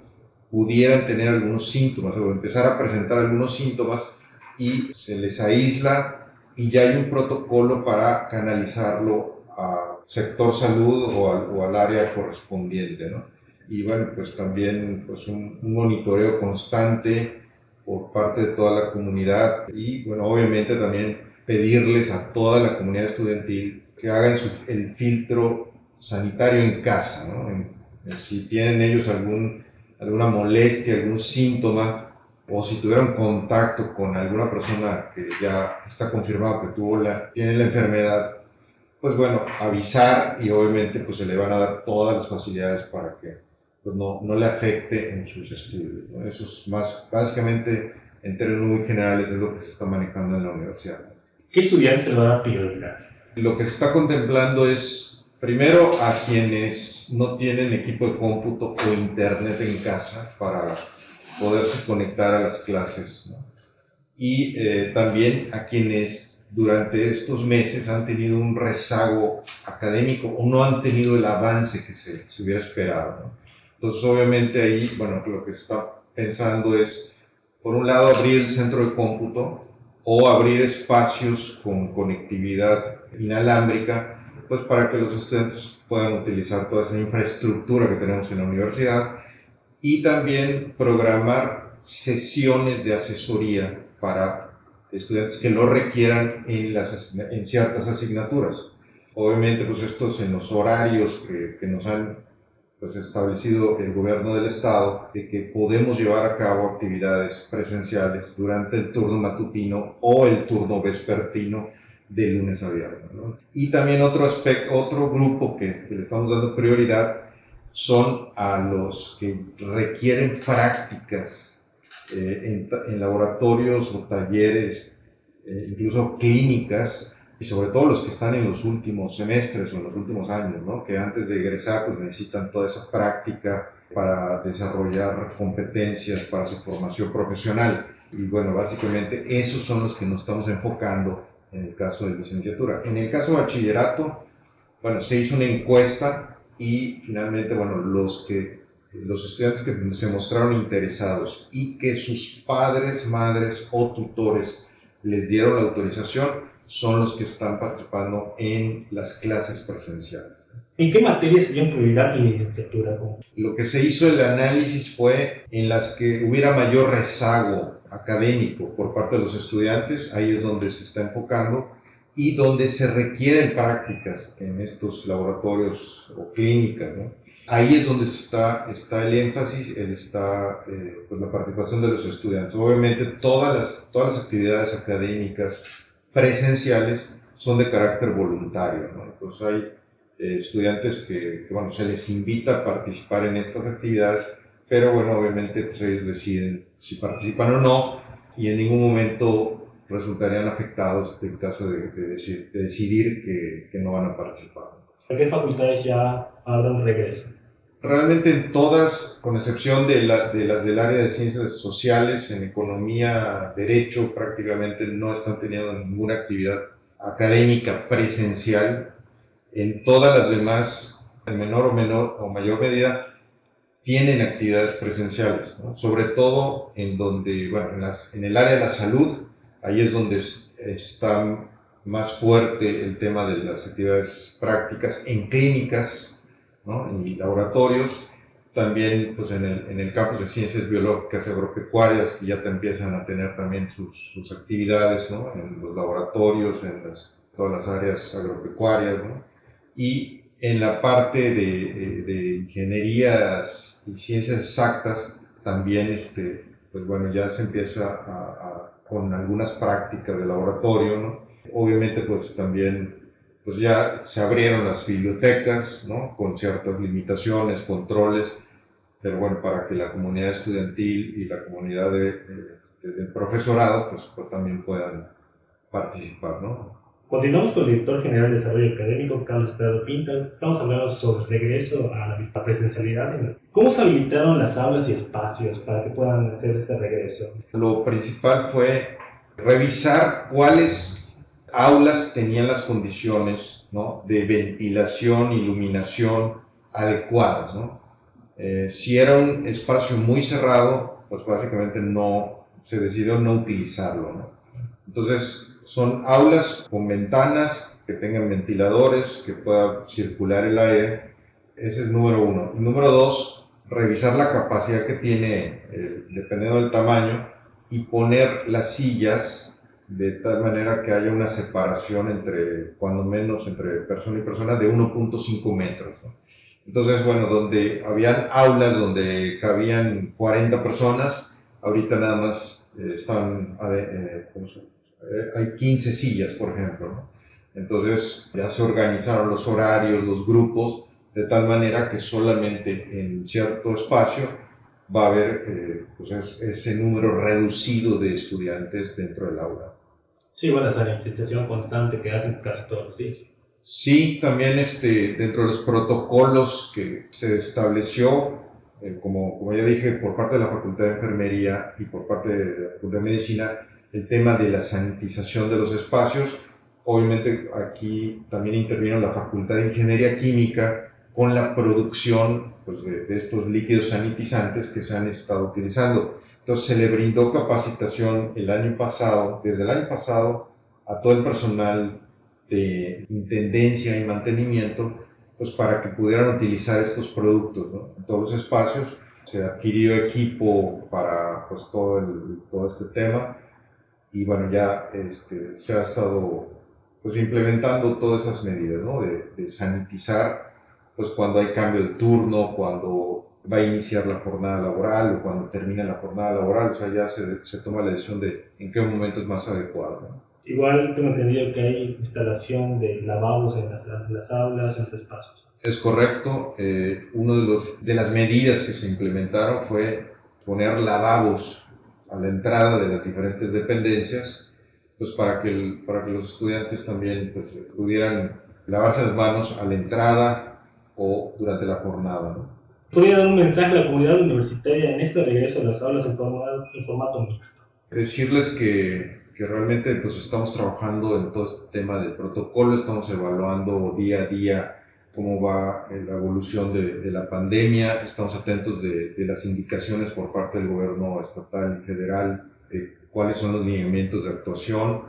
N: pudieran tener algunos síntomas o empezar a presentar algunos síntomas y se les aísla y ya hay un protocolo para canalizarlo a sector salud o al, área correspondiente, ¿no? Y bueno, pues también pues un, monitoreo constante por parte de toda la comunidad y bueno, obviamente también pedirles a toda la comunidad estudiantil que hagan el filtro sanitario en casa, ¿no? si tienen ellos algún, alguna molestia, algún síntoma, o si tuvieron contacto con alguna persona que ya está confirmado que tuvo la, tiene la enfermedad, pues bueno, avisar y obviamente pues se le van a dar todas las facilidades para que pues, no, no le afecte en sus estudios. Eso es más, básicamente, en términos muy generales, es lo que se está manejando en la universidad.
C: ¿Qué estudiantes se le van a prioridad?
N: Lo que se está contemplando es, primero, a quienes no tienen equipo de cómputo o internet en casa para poderse conectar a las clases, y eh, también a quienes durante estos meses han tenido un rezago académico o no han tenido el avance que se, se hubiera esperado. Entonces, obviamente ahí, bueno, lo que se está pensando es, por un lado, abrir el centro de cómputo o abrir espacios con conectividad inalámbrica, pues para que los estudiantes puedan utilizar toda esa infraestructura que tenemos en la universidad y también programar sesiones de asesoría para estudiantes que lo requieran en, las, en ciertas asignaturas. Obviamente, pues estos en los horarios que, que nos han pues, establecido el gobierno del estado, de que podemos llevar a cabo actividades presenciales durante el turno matutino o el turno vespertino de lunes a viernes. ¿no? Y también otro aspecto, otro grupo que, que le estamos dando prioridad son a los que requieren prácticas eh, en, laboratorios o talleres, eh, incluso clínicas, y sobre todo los que están en los últimos semestres o en los últimos años, ¿no? que antes de egresar pues necesitan toda esa práctica para desarrollar competencias para su formación profesional. Y bueno, básicamente esos son los que nos estamos enfocando en el caso de licenciatura. En el caso de bachillerato, bueno, se hizo una encuesta y finalmente, bueno, los que los estudiantes que se mostraron interesados y que sus padres, madres o tutores les dieron la autorización son los que están participando en las clases presenciales.
C: ¿En qué materias serían prioridad y licenciatura?
N: Lo que se hizo el análisis fue en las que hubiera mayor rezago académico por parte de los estudiantes, ahí es donde se está enfocando, y donde se requieren prácticas en estos laboratorios o clínicas. ¿no? Ahí es donde está, está el énfasis, está eh, pues la participación de los estudiantes. Obviamente todas las, todas las actividades académicas presenciales son de carácter voluntario. ¿no? Entonces hay eh, estudiantes que, bueno, se les invita a participar en estas actividades, pero bueno, obviamente pues ellos deciden si participan o no y en ningún momento resultarían afectados en caso de, de, decidir que, que, no van a participar.
C: ¿A qué facultades ya habrán regreso?
N: Realmente en todas, con excepción de, la, de, las del área de ciencias sociales, en economía, derecho, prácticamente no están teniendo ninguna actividad académica presencial. En todas las demás, en menor o, menor, o mayor medida, tienen actividades presenciales, sobre todo en donde, bueno, en, las, en el área de la salud, Ahí es donde está más fuerte el tema de las actividades prácticas en clínicas, ¿no? laboratorios, también pues, en, el, en el campo de ciencias biológicas y agropecuarias, que ya te empiezan a tener también sus, sus actividades ¿no? en los laboratorios, en todas las áreas agropecuarias, ¿no? y en la parte de, de, ingenierías y ciencias exactas, también este, pues bueno, ya se empieza a con algunas prácticas de laboratorio, ¿no? Obviamente, pues también, pues ya se abrieron las bibliotecas, ¿no? Con ciertas limitaciones, controles, pero bueno, para que la comunidad estudiantil y la comunidad de, del profesorado, pues, pues, también puedan participar, ¿no?
C: Continuamos con el director general de Desarrollo Académico, Carlos Estrada Pinta. Estamos hablando sobre el regreso a la presencialidad. ¿Cómo se habilitaron las aulas y espacios para que puedan hacer este regreso?
N: Lo principal fue revisar cuáles aulas tenían las condiciones de ventilación, iluminación adecuadas. Eh, si era un espacio muy cerrado, pues básicamente no se decidió no utilizarlo. Entonces, son aulas con ventanas que tengan ventiladores, que pueda circular el aire. Ese es número uno. Y número dos, revisar la capacidad que tiene, eh, dependiendo del tamaño, y poner las sillas de tal manera que haya una separación entre, cuando menos, entre persona y persona de 1.5 metros. Entonces, bueno, donde habían aulas donde cabían 40 personas, ahorita nada más eh, están, eh, eh, hay 15 sillas, por ejemplo. Entonces ya se organizaron los horarios, los grupos, de tal manera que solamente en cierto espacio va a haber eh, pues ese número reducido de estudiantes dentro del aula.
C: Sí, bueno, esa sanitización constante que hacen casi todos los días.
N: Sí, también este, dentro de los protocolos que se estableció, eh, como, como ya dije, por parte de la Facultad de Enfermería y por parte de la Facultad de Medicina, el tema de la sanitización de los espacios. Obviamente aquí también intervino la Facultad de Ingeniería Química con la producción pues, de, estos líquidos sanitizantes que se han estado utilizando. Entonces se le brindó capacitación el año pasado, desde el año pasado, a todo el personal de intendencia y mantenimiento, pues para que pudieran utilizar estos productos en todos los espacios. Se adquirió equipo para pues, todo, el, todo este tema y bueno, ya este, se ha estado pues, implementando todas esas medidas, ¿no? De, de, sanitizar, pues cuando hay cambio de turno, cuando va a iniciar la jornada laboral o cuando termina la jornada laboral, o sea, ya se, se toma la decisión de en qué momento es más adecuado. ¿no?
C: Igual tengo entendido que hay instalación de lavabos en las, en las aulas, en los espacios.
N: Es correcto. Eh, Una de, los, de las medidas que se implementaron fue poner lavabos a la entrada de las diferentes dependencias, pues para que, para que los estudiantes también pues, pudieran lavarse las manos a la entrada o durante la jornada. ¿no?
C: ¿Podría dar un mensaje a la comunidad universitaria en este regreso a las aulas en en formato mixto?
N: Decirles que, que realmente pues, estamos trabajando en todo este tema del protocolo, estamos evaluando día a día cómo va eh, la evolución de, la pandemia, estamos atentos de, las indicaciones por parte del gobierno estatal y federal, de cuáles son los lineamientos de actuación.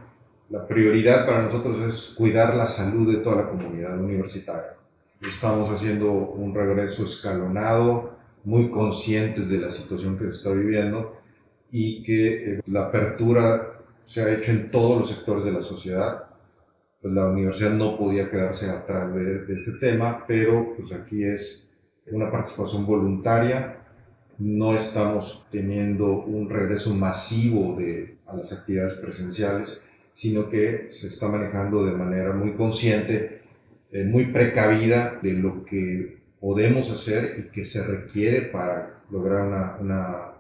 N: La prioridad para nosotros es cuidar la salud de toda la comunidad universitaria. Estamos haciendo un regreso escalonado, muy conscientes de la situación que se está viviendo y que eh, la apertura se ha hecho en todos los sectores de la sociedad. Pues la universidad no podía quedarse atrás de, este tema, pero pues aquí es una participación voluntaria, no estamos teniendo un regreso masivo de, a las actividades presenciales, sino que se está manejando de manera muy consciente, eh, muy precavida de lo que podemos hacer y que se requiere para lograr una, una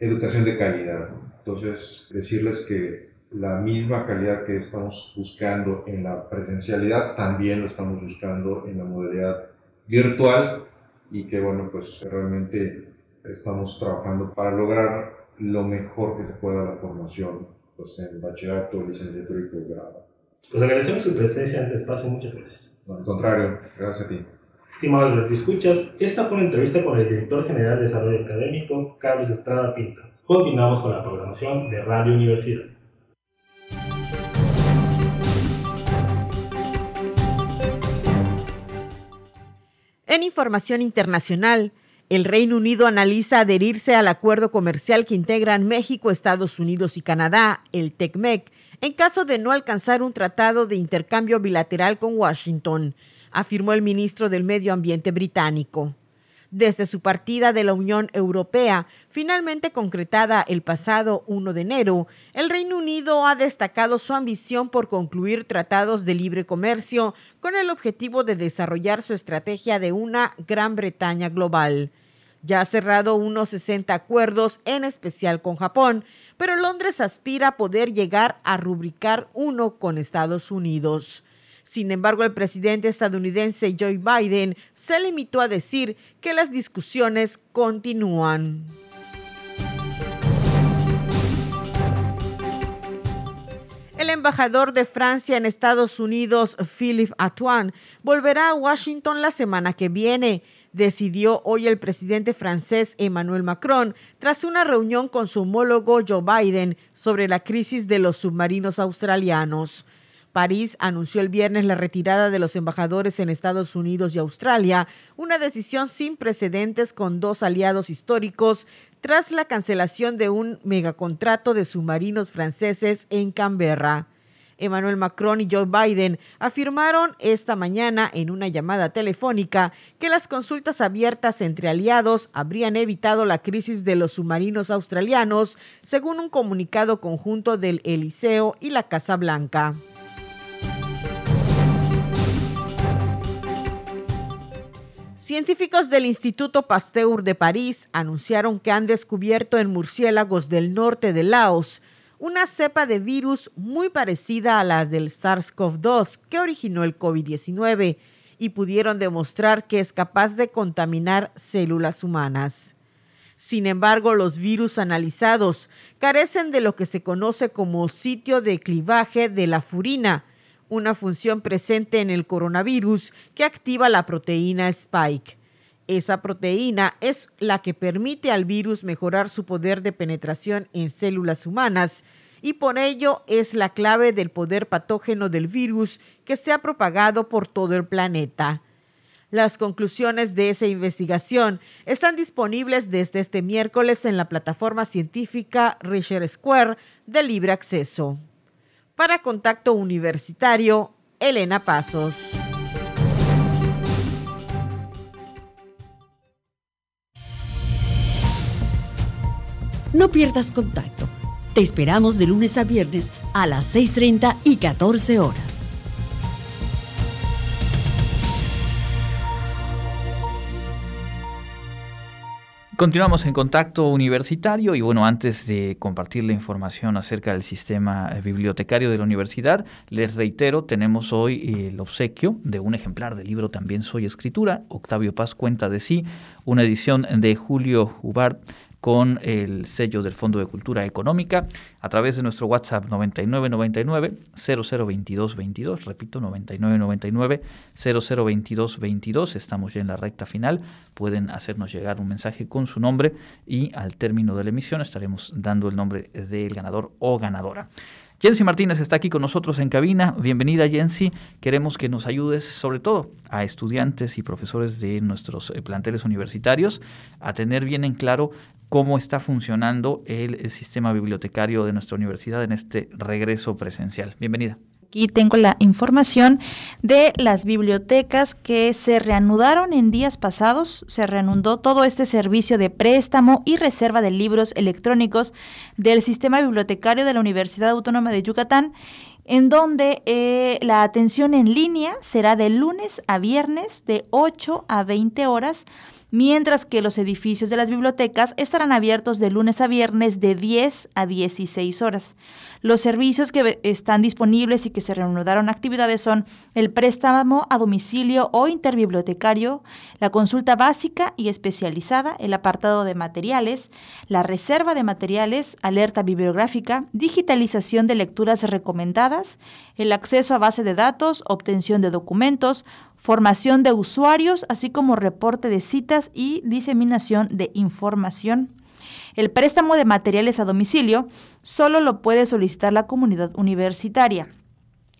N: educación de calidad. Entonces, decirles que la misma calidad que estamos buscando en la presencialidad, también lo estamos buscando en la modalidad virtual y que bueno, pues realmente estamos trabajando para lograr lo mejor que se pueda la formación pues, en bachillerato, licenciatura y posgrado.
C: Pues agradecemos su presencia en este espacio, muchas gracias.
N: Al contrario, gracias a ti.
C: Estimados escuchas, esta fue una entrevista con el director general de Desarrollo Académico, Carlos Estrada Pinto. Continuamos con la programación de Radio Universidad.
M: En información internacional, el Reino Unido analiza adherirse al acuerdo comercial que integran México, Estados Unidos y Canadá, el TECMEC, en caso de no alcanzar un tratado de intercambio bilateral con Washington, afirmó el ministro del Medio Ambiente británico desde su partida de la Unión Europea, finalmente concretada el pasado 1 de enero, el Reino Unido ha destacado su ambición por concluir tratados de libre comercio con el objetivo de desarrollar su estrategia de una Gran Bretaña global. Ya ha cerrado unos 60 acuerdos, en especial con Japón, pero Londres aspira a poder llegar a rubricar uno con Estados Unidos. Sin embargo, el presidente estadounidense Joe Biden se limitó a decir que las discusiones continúan. El embajador de Francia en Estados Unidos, Philippe Atoine, volverá a Washington la semana que viene decidió hoy el presidente francés Emmanuel Macron tras una reunión con su homólogo Joe Biden sobre la crisis de los submarinos australianos. París anunció el viernes la retirada de los embajadores en Estados Unidos y Australia, una decisión sin precedentes con dos aliados históricos tras la cancelación de un megacontrato de submarinos franceses en Canberra. Emmanuel Macron y Joe Biden afirmaron esta mañana en una llamada telefónica que las consultas abiertas entre aliados habrían evitado la crisis de los submarinos australianos, según un comunicado conjunto del Eliseo y la Casa Blanca. Científicos del Instituto Pasteur de París anunciaron que han descubierto en murciélagos del norte de Laos una cepa de virus muy parecida a la del SARS-CoV-2 que originó el COVID-19 y pudieron demostrar que es capaz de contaminar células humanas. Sin embargo, los virus analizados carecen de lo que se conoce como sitio de clivaje de la furina, una función presente en el coronavirus que activa la proteína Spike. Esa proteína es la que permite al virus mejorar su poder de penetración en células humanas y por ello es la clave del poder patógeno del virus que se ha propagado por todo el planeta. Las conclusiones de esa investigación están disponibles desde este miércoles en la plataforma científica Richard Square de libre acceso. Para Contacto Universitario, Elena Pasos.
B: No pierdas contacto. Te esperamos de lunes a viernes a las 6.30 y 14 horas.
A: Continuamos en contacto universitario y bueno, antes de compartir la información acerca del sistema bibliotecario de la universidad, les reitero, tenemos hoy el obsequio de un ejemplar del libro También Soy Escritura, Octavio Paz cuenta de sí, una edición de Julio Hubar con el sello del Fondo de Cultura Económica a través de nuestro WhatsApp 9999 002222, repito 9999 002222, estamos ya en la recta final, pueden hacernos llegar un mensaje con su nombre y al término de la emisión estaremos dando el nombre del ganador o ganadora. Jensi Martínez está aquí con nosotros en cabina. Bienvenida, Jensi. Queremos que nos ayudes, sobre todo a estudiantes y profesores de nuestros eh, planteles universitarios, a tener bien en claro cómo está funcionando el sistema bibliotecario de nuestra universidad en este regreso presencial. Bienvenida.
L: Aquí tengo la información de las bibliotecas que se reanudaron en días pasados. Se reanudó todo este servicio de préstamo y reserva de libros electrónicos del sistema bibliotecario de la Universidad Autónoma de Yucatán, en donde eh, la atención en línea será de lunes a viernes de 8 a 20 horas mientras que los edificios de las bibliotecas estarán abiertos de lunes a viernes de 10 a 16 horas. Los servicios que están disponibles y que se reanudaron actividades son el préstamo a domicilio o interbibliotecario, la consulta básica y especializada, el apartado de materiales, la reserva de materiales, alerta bibliográfica, digitalización de lecturas recomendadas, el acceso a base de datos, obtención de documentos, formación de usuarios, así como reporte de citas y diseminación de información. El préstamo de materiales a domicilio solo lo puede solicitar la comunidad universitaria.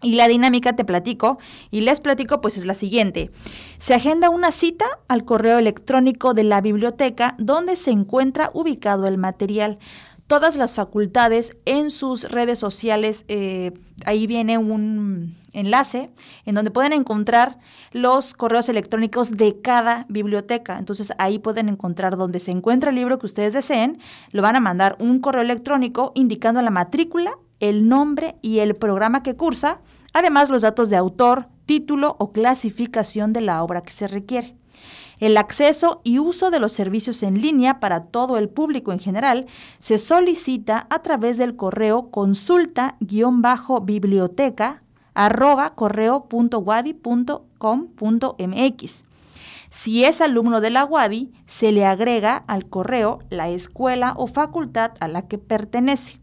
L: Y la dinámica te platico y les platico pues es la siguiente. Se agenda una cita al correo electrónico de la biblioteca donde se encuentra ubicado el material todas las facultades en sus redes sociales. Eh, ahí viene un enlace en donde pueden encontrar los correos electrónicos de cada biblioteca. Entonces ahí pueden encontrar donde se encuentra el libro que ustedes deseen. Lo van a mandar un correo electrónico indicando la matrícula, el nombre y el programa que cursa. Además los datos de autor, título o clasificación de la obra que se requiere. El acceso y uso de los servicios en línea para todo el público en general se solicita a través del correo consulta-biblioteca arroba correo.wadi.com.mx. Si es alumno de la WADI, se le agrega al correo la escuela o facultad a la que pertenece.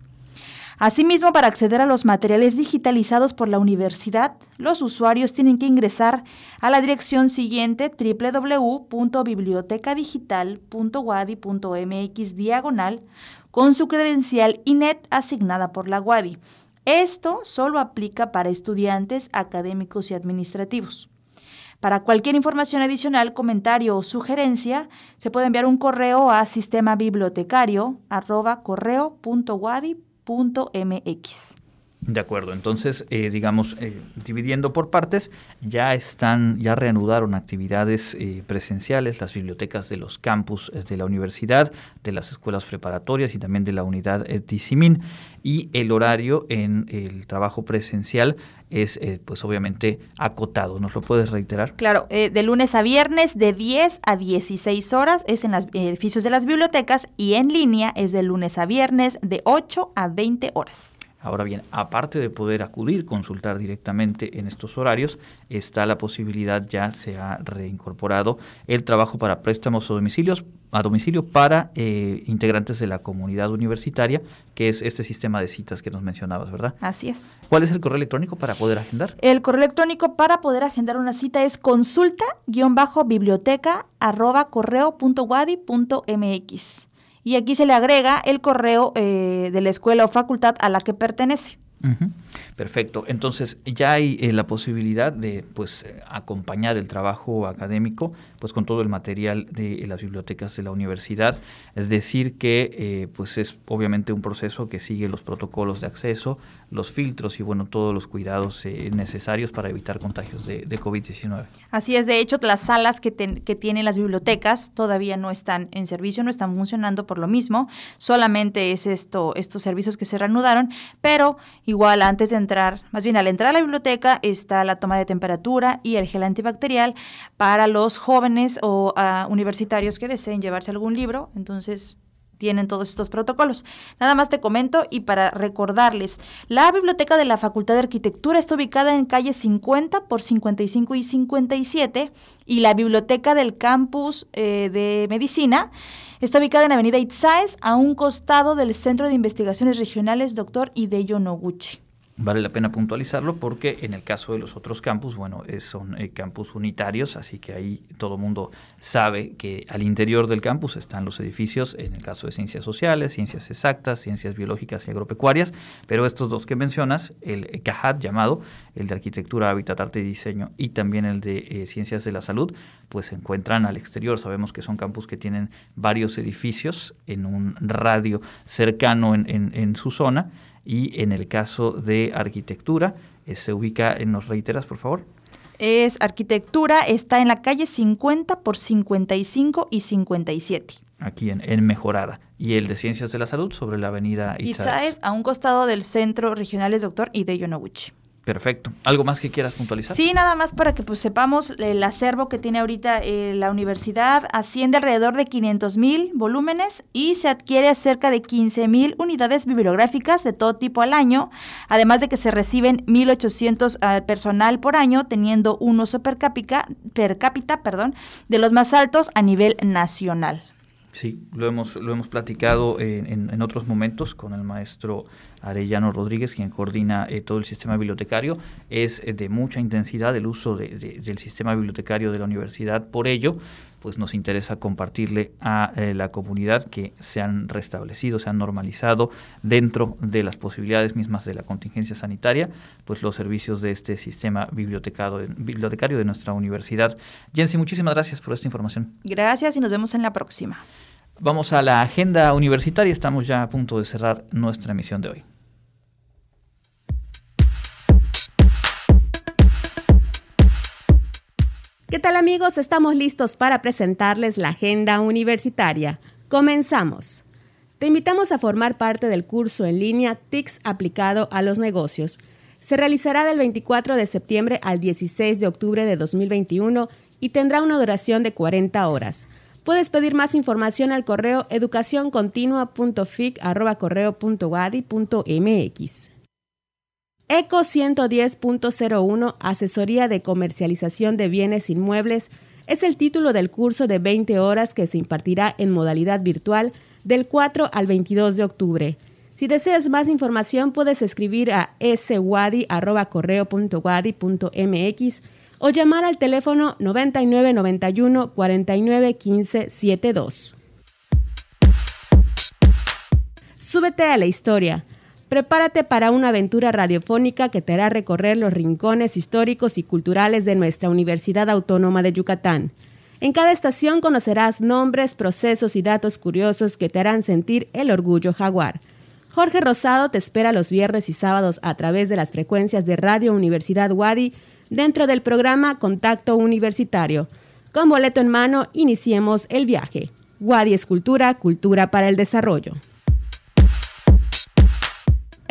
L: Asimismo, para acceder a los materiales digitalizados por la universidad, los usuarios tienen que ingresar a la dirección siguiente www.bibliotecadigital.wadi.mx diagonal con su credencial INET asignada por la WADI. Esto solo aplica para estudiantes académicos y administrativos. Para cualquier información adicional, comentario o sugerencia, se puede enviar un correo a sistemabibliotecario@correo.wadi.mx
A: mx De acuerdo, entonces, eh, digamos, eh, dividiendo por partes, ya están, ya reanudaron actividades eh, presenciales, las bibliotecas de los campus de la universidad, de las escuelas preparatorias y también de la unidad TICIMIN, y el horario en el trabajo presencial es, pues obviamente, acotado. ¿Nos lo puedes reiterar?
L: Claro, de lunes a viernes de 10 a 16 horas es en los edificios de las bibliotecas y en línea es de lunes a viernes de 8 a 20 horas.
A: Ahora bien, aparte de poder acudir, consultar directamente en estos horarios, está la posibilidad, ya se ha reincorporado el trabajo para préstamos a, domicilios, a domicilio para eh, integrantes de la comunidad universitaria, que es este sistema de citas que nos mencionabas, ¿verdad?
L: Así es.
A: ¿Cuál es el correo electrónico para poder agendar?
L: El correo electrónico para poder agendar una cita es consulta-biblioteca arroba y aquí se le agrega el correo eh, de la escuela o facultad a la que pertenece.
A: Perfecto. Entonces ya hay eh, la posibilidad de pues acompañar el trabajo académico pues con todo el material de las bibliotecas de la universidad. Es decir que eh, pues es obviamente un proceso que sigue los protocolos de acceso, los filtros y bueno todos los cuidados eh, necesarios para evitar contagios de, COVID-19.
L: Así es. De hecho las salas que, que tienen las bibliotecas todavía no están en servicio, no están funcionando por lo mismo. Solamente es esto estos servicios que se reanudaron, pero Igual antes de entrar, más bien al entrar a la biblioteca está la toma de temperatura y el gel antibacterial para los jóvenes o ah, universitarios que deseen llevarse algún libro. Entonces tienen todos estos protocolos. Nada más te comento y para recordarles, la biblioteca de la Facultad de Arquitectura está ubicada en calle 50 por 55 y 57 y la biblioteca del campus eh, de medicina está ubicada en Avenida Itzaes a un costado del Centro de Investigaciones Regionales Dr. Hideyo Noguchi.
A: Vale la pena puntualizarlo porque en el caso de los otros campus, bueno, son eh, campus unitarios, así que ahí todo el mundo sabe que al interior del campus están los edificios, en el caso de ciencias sociales, ciencias exactas, ciencias biológicas y agropecuarias, pero estos dos que mencionas, el CAHAT llamado, el de arquitectura, hábitat, arte y diseño, y también el de eh, ciencias de la salud, pues se encuentran al exterior. Sabemos que son campus que tienen varios edificios en un radio cercano en, en su zona y en el caso de arquitectura, eh, se ubica, en ¿nos reiteras, por favor?
L: Es arquitectura, está en la calle 50 por 55 y 57.
A: Aquí en, en Mejorada. Y el de Ciencias de la Salud sobre la avenida
L: Itzaes. a un costado del Centro Regionales Doctor Hideyo Noguchi.
A: Perfecto. ¿Algo más que quieras puntualizar?
L: Sí, nada más para que pues, sepamos el acervo que tiene ahorita eh, la universidad. Asciende alrededor de 500 mil volúmenes y se adquiere cerca de 15 mil unidades bibliográficas de todo tipo al año, además de que se reciben 1.800 uh, personal por año, teniendo un uso per cápita, per cápita perdón, de los más altos a nivel nacional.
A: Sí, lo hemos, lo hemos platicado en, en, otros momentos con el maestro Arellano Rodríguez, quien coordina eh, todo el sistema bibliotecario. Es eh, de mucha intensidad el uso de, de, del sistema bibliotecario de la universidad. Por ello, pues nos interesa compartirle a eh, la comunidad que se han restablecido, se han normalizado dentro de las posibilidades mismas de la contingencia sanitaria, pues los servicios de este sistema bibliotecario, bibliotecario de nuestra universidad. Jensi, muchísimas gracias por esta información.
L: Gracias y nos vemos en la próxima.
A: Vamos a la agenda universitaria, estamos ya a punto de cerrar nuestra emisión de hoy.
O: ¿Qué tal amigos? Estamos listos para presentarles la agenda universitaria. Comenzamos. Te invitamos a formar parte del curso en línea TICS aplicado a los negocios. Se realizará del 24 de septiembre al 16 de octubre de 2021 y tendrá una duración de 40 horas. Puedes pedir más información al correo educacioncontinua.fic.correo.wadi.mx. ECO 110.01 Asesoría de Comercialización de Bienes Inmuebles es el título del curso de 20 horas que se impartirá en modalidad virtual del 4 al 22 de octubre. Si deseas más información puedes escribir a swadi.correo.wadi.mx o llamar al teléfono 9991 49 15 72. Súbete a la historia. Prepárate para una aventura radiofónica que te hará recorrer los rincones históricos y culturales de nuestra Universidad Autónoma de Yucatán. En cada estación conocerás nombres, procesos y datos curiosos que te harán sentir el orgullo jaguar. Jorge Rosado te espera los viernes y sábados a través de las frecuencias de Radio Universidad Wadi dentro del programa Contacto Universitario. Con boleto en mano, iniciemos el viaje. Wadi Escultura, Cultura para el Desarrollo.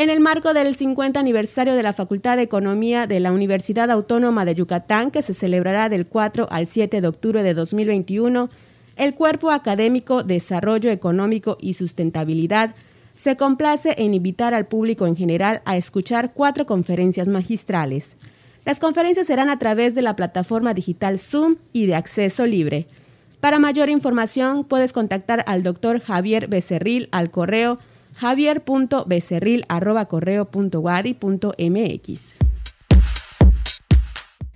O: En el marco del 50 aniversario de la Facultad de Economía de la Universidad Autónoma de Yucatán, que se celebrará del 4 al 7 de octubre de 2021, el Cuerpo Académico Desarrollo Económico y Sustentabilidad se complace en invitar al público en general a escuchar cuatro conferencias magistrales. Las conferencias serán a través de la plataforma digital Zoom y de acceso libre. Para mayor información puedes contactar al doctor Javier Becerril al correo javier.becerril.correo.wadi.mx.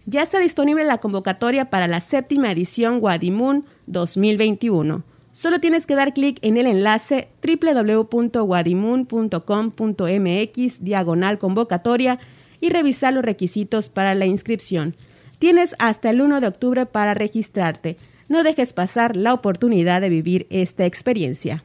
O: Ya está disponible la convocatoria para la séptima edición Wadimun 2021. Solo tienes que dar clic en el enlace www.wadimun.com.mx diagonal convocatoria y revisar los requisitos para la inscripción. Tienes hasta el 1 de octubre para registrarte. No dejes pasar la oportunidad de vivir esta experiencia.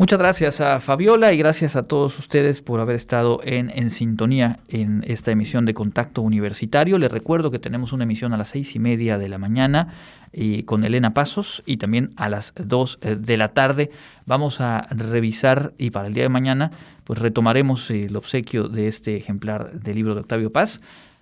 A: Muchas gracias a Fabiola y gracias a todos ustedes por haber estado en, sintonía en esta emisión de Contacto Universitario. Les recuerdo que tenemos una emisión a las seis y media de la mañana y con Elena Pasos y también a las dos eh, de la tarde. Vamos a revisar y para el día de mañana pues retomaremos el obsequio de este ejemplar del libro de Octavio Paz.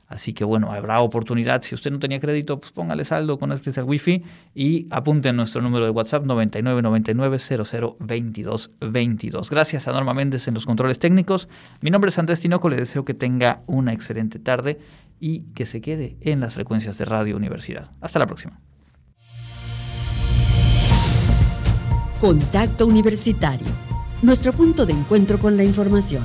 A: Así que bueno, habrá oportunidad. Si usted no tenía crédito, pues póngale saldo con este wifi y apunte nuestro número de WhatsApp 9999002222. Gracias a Norma Méndez en los controles técnicos. Mi nombre es Andrés Tinoco. Le deseo que tenga una excelente tarde y que se quede en las frecuencias de Radio Universidad. Hasta la próxima.
B: Contacto Universitario. Nuestro punto de encuentro con la información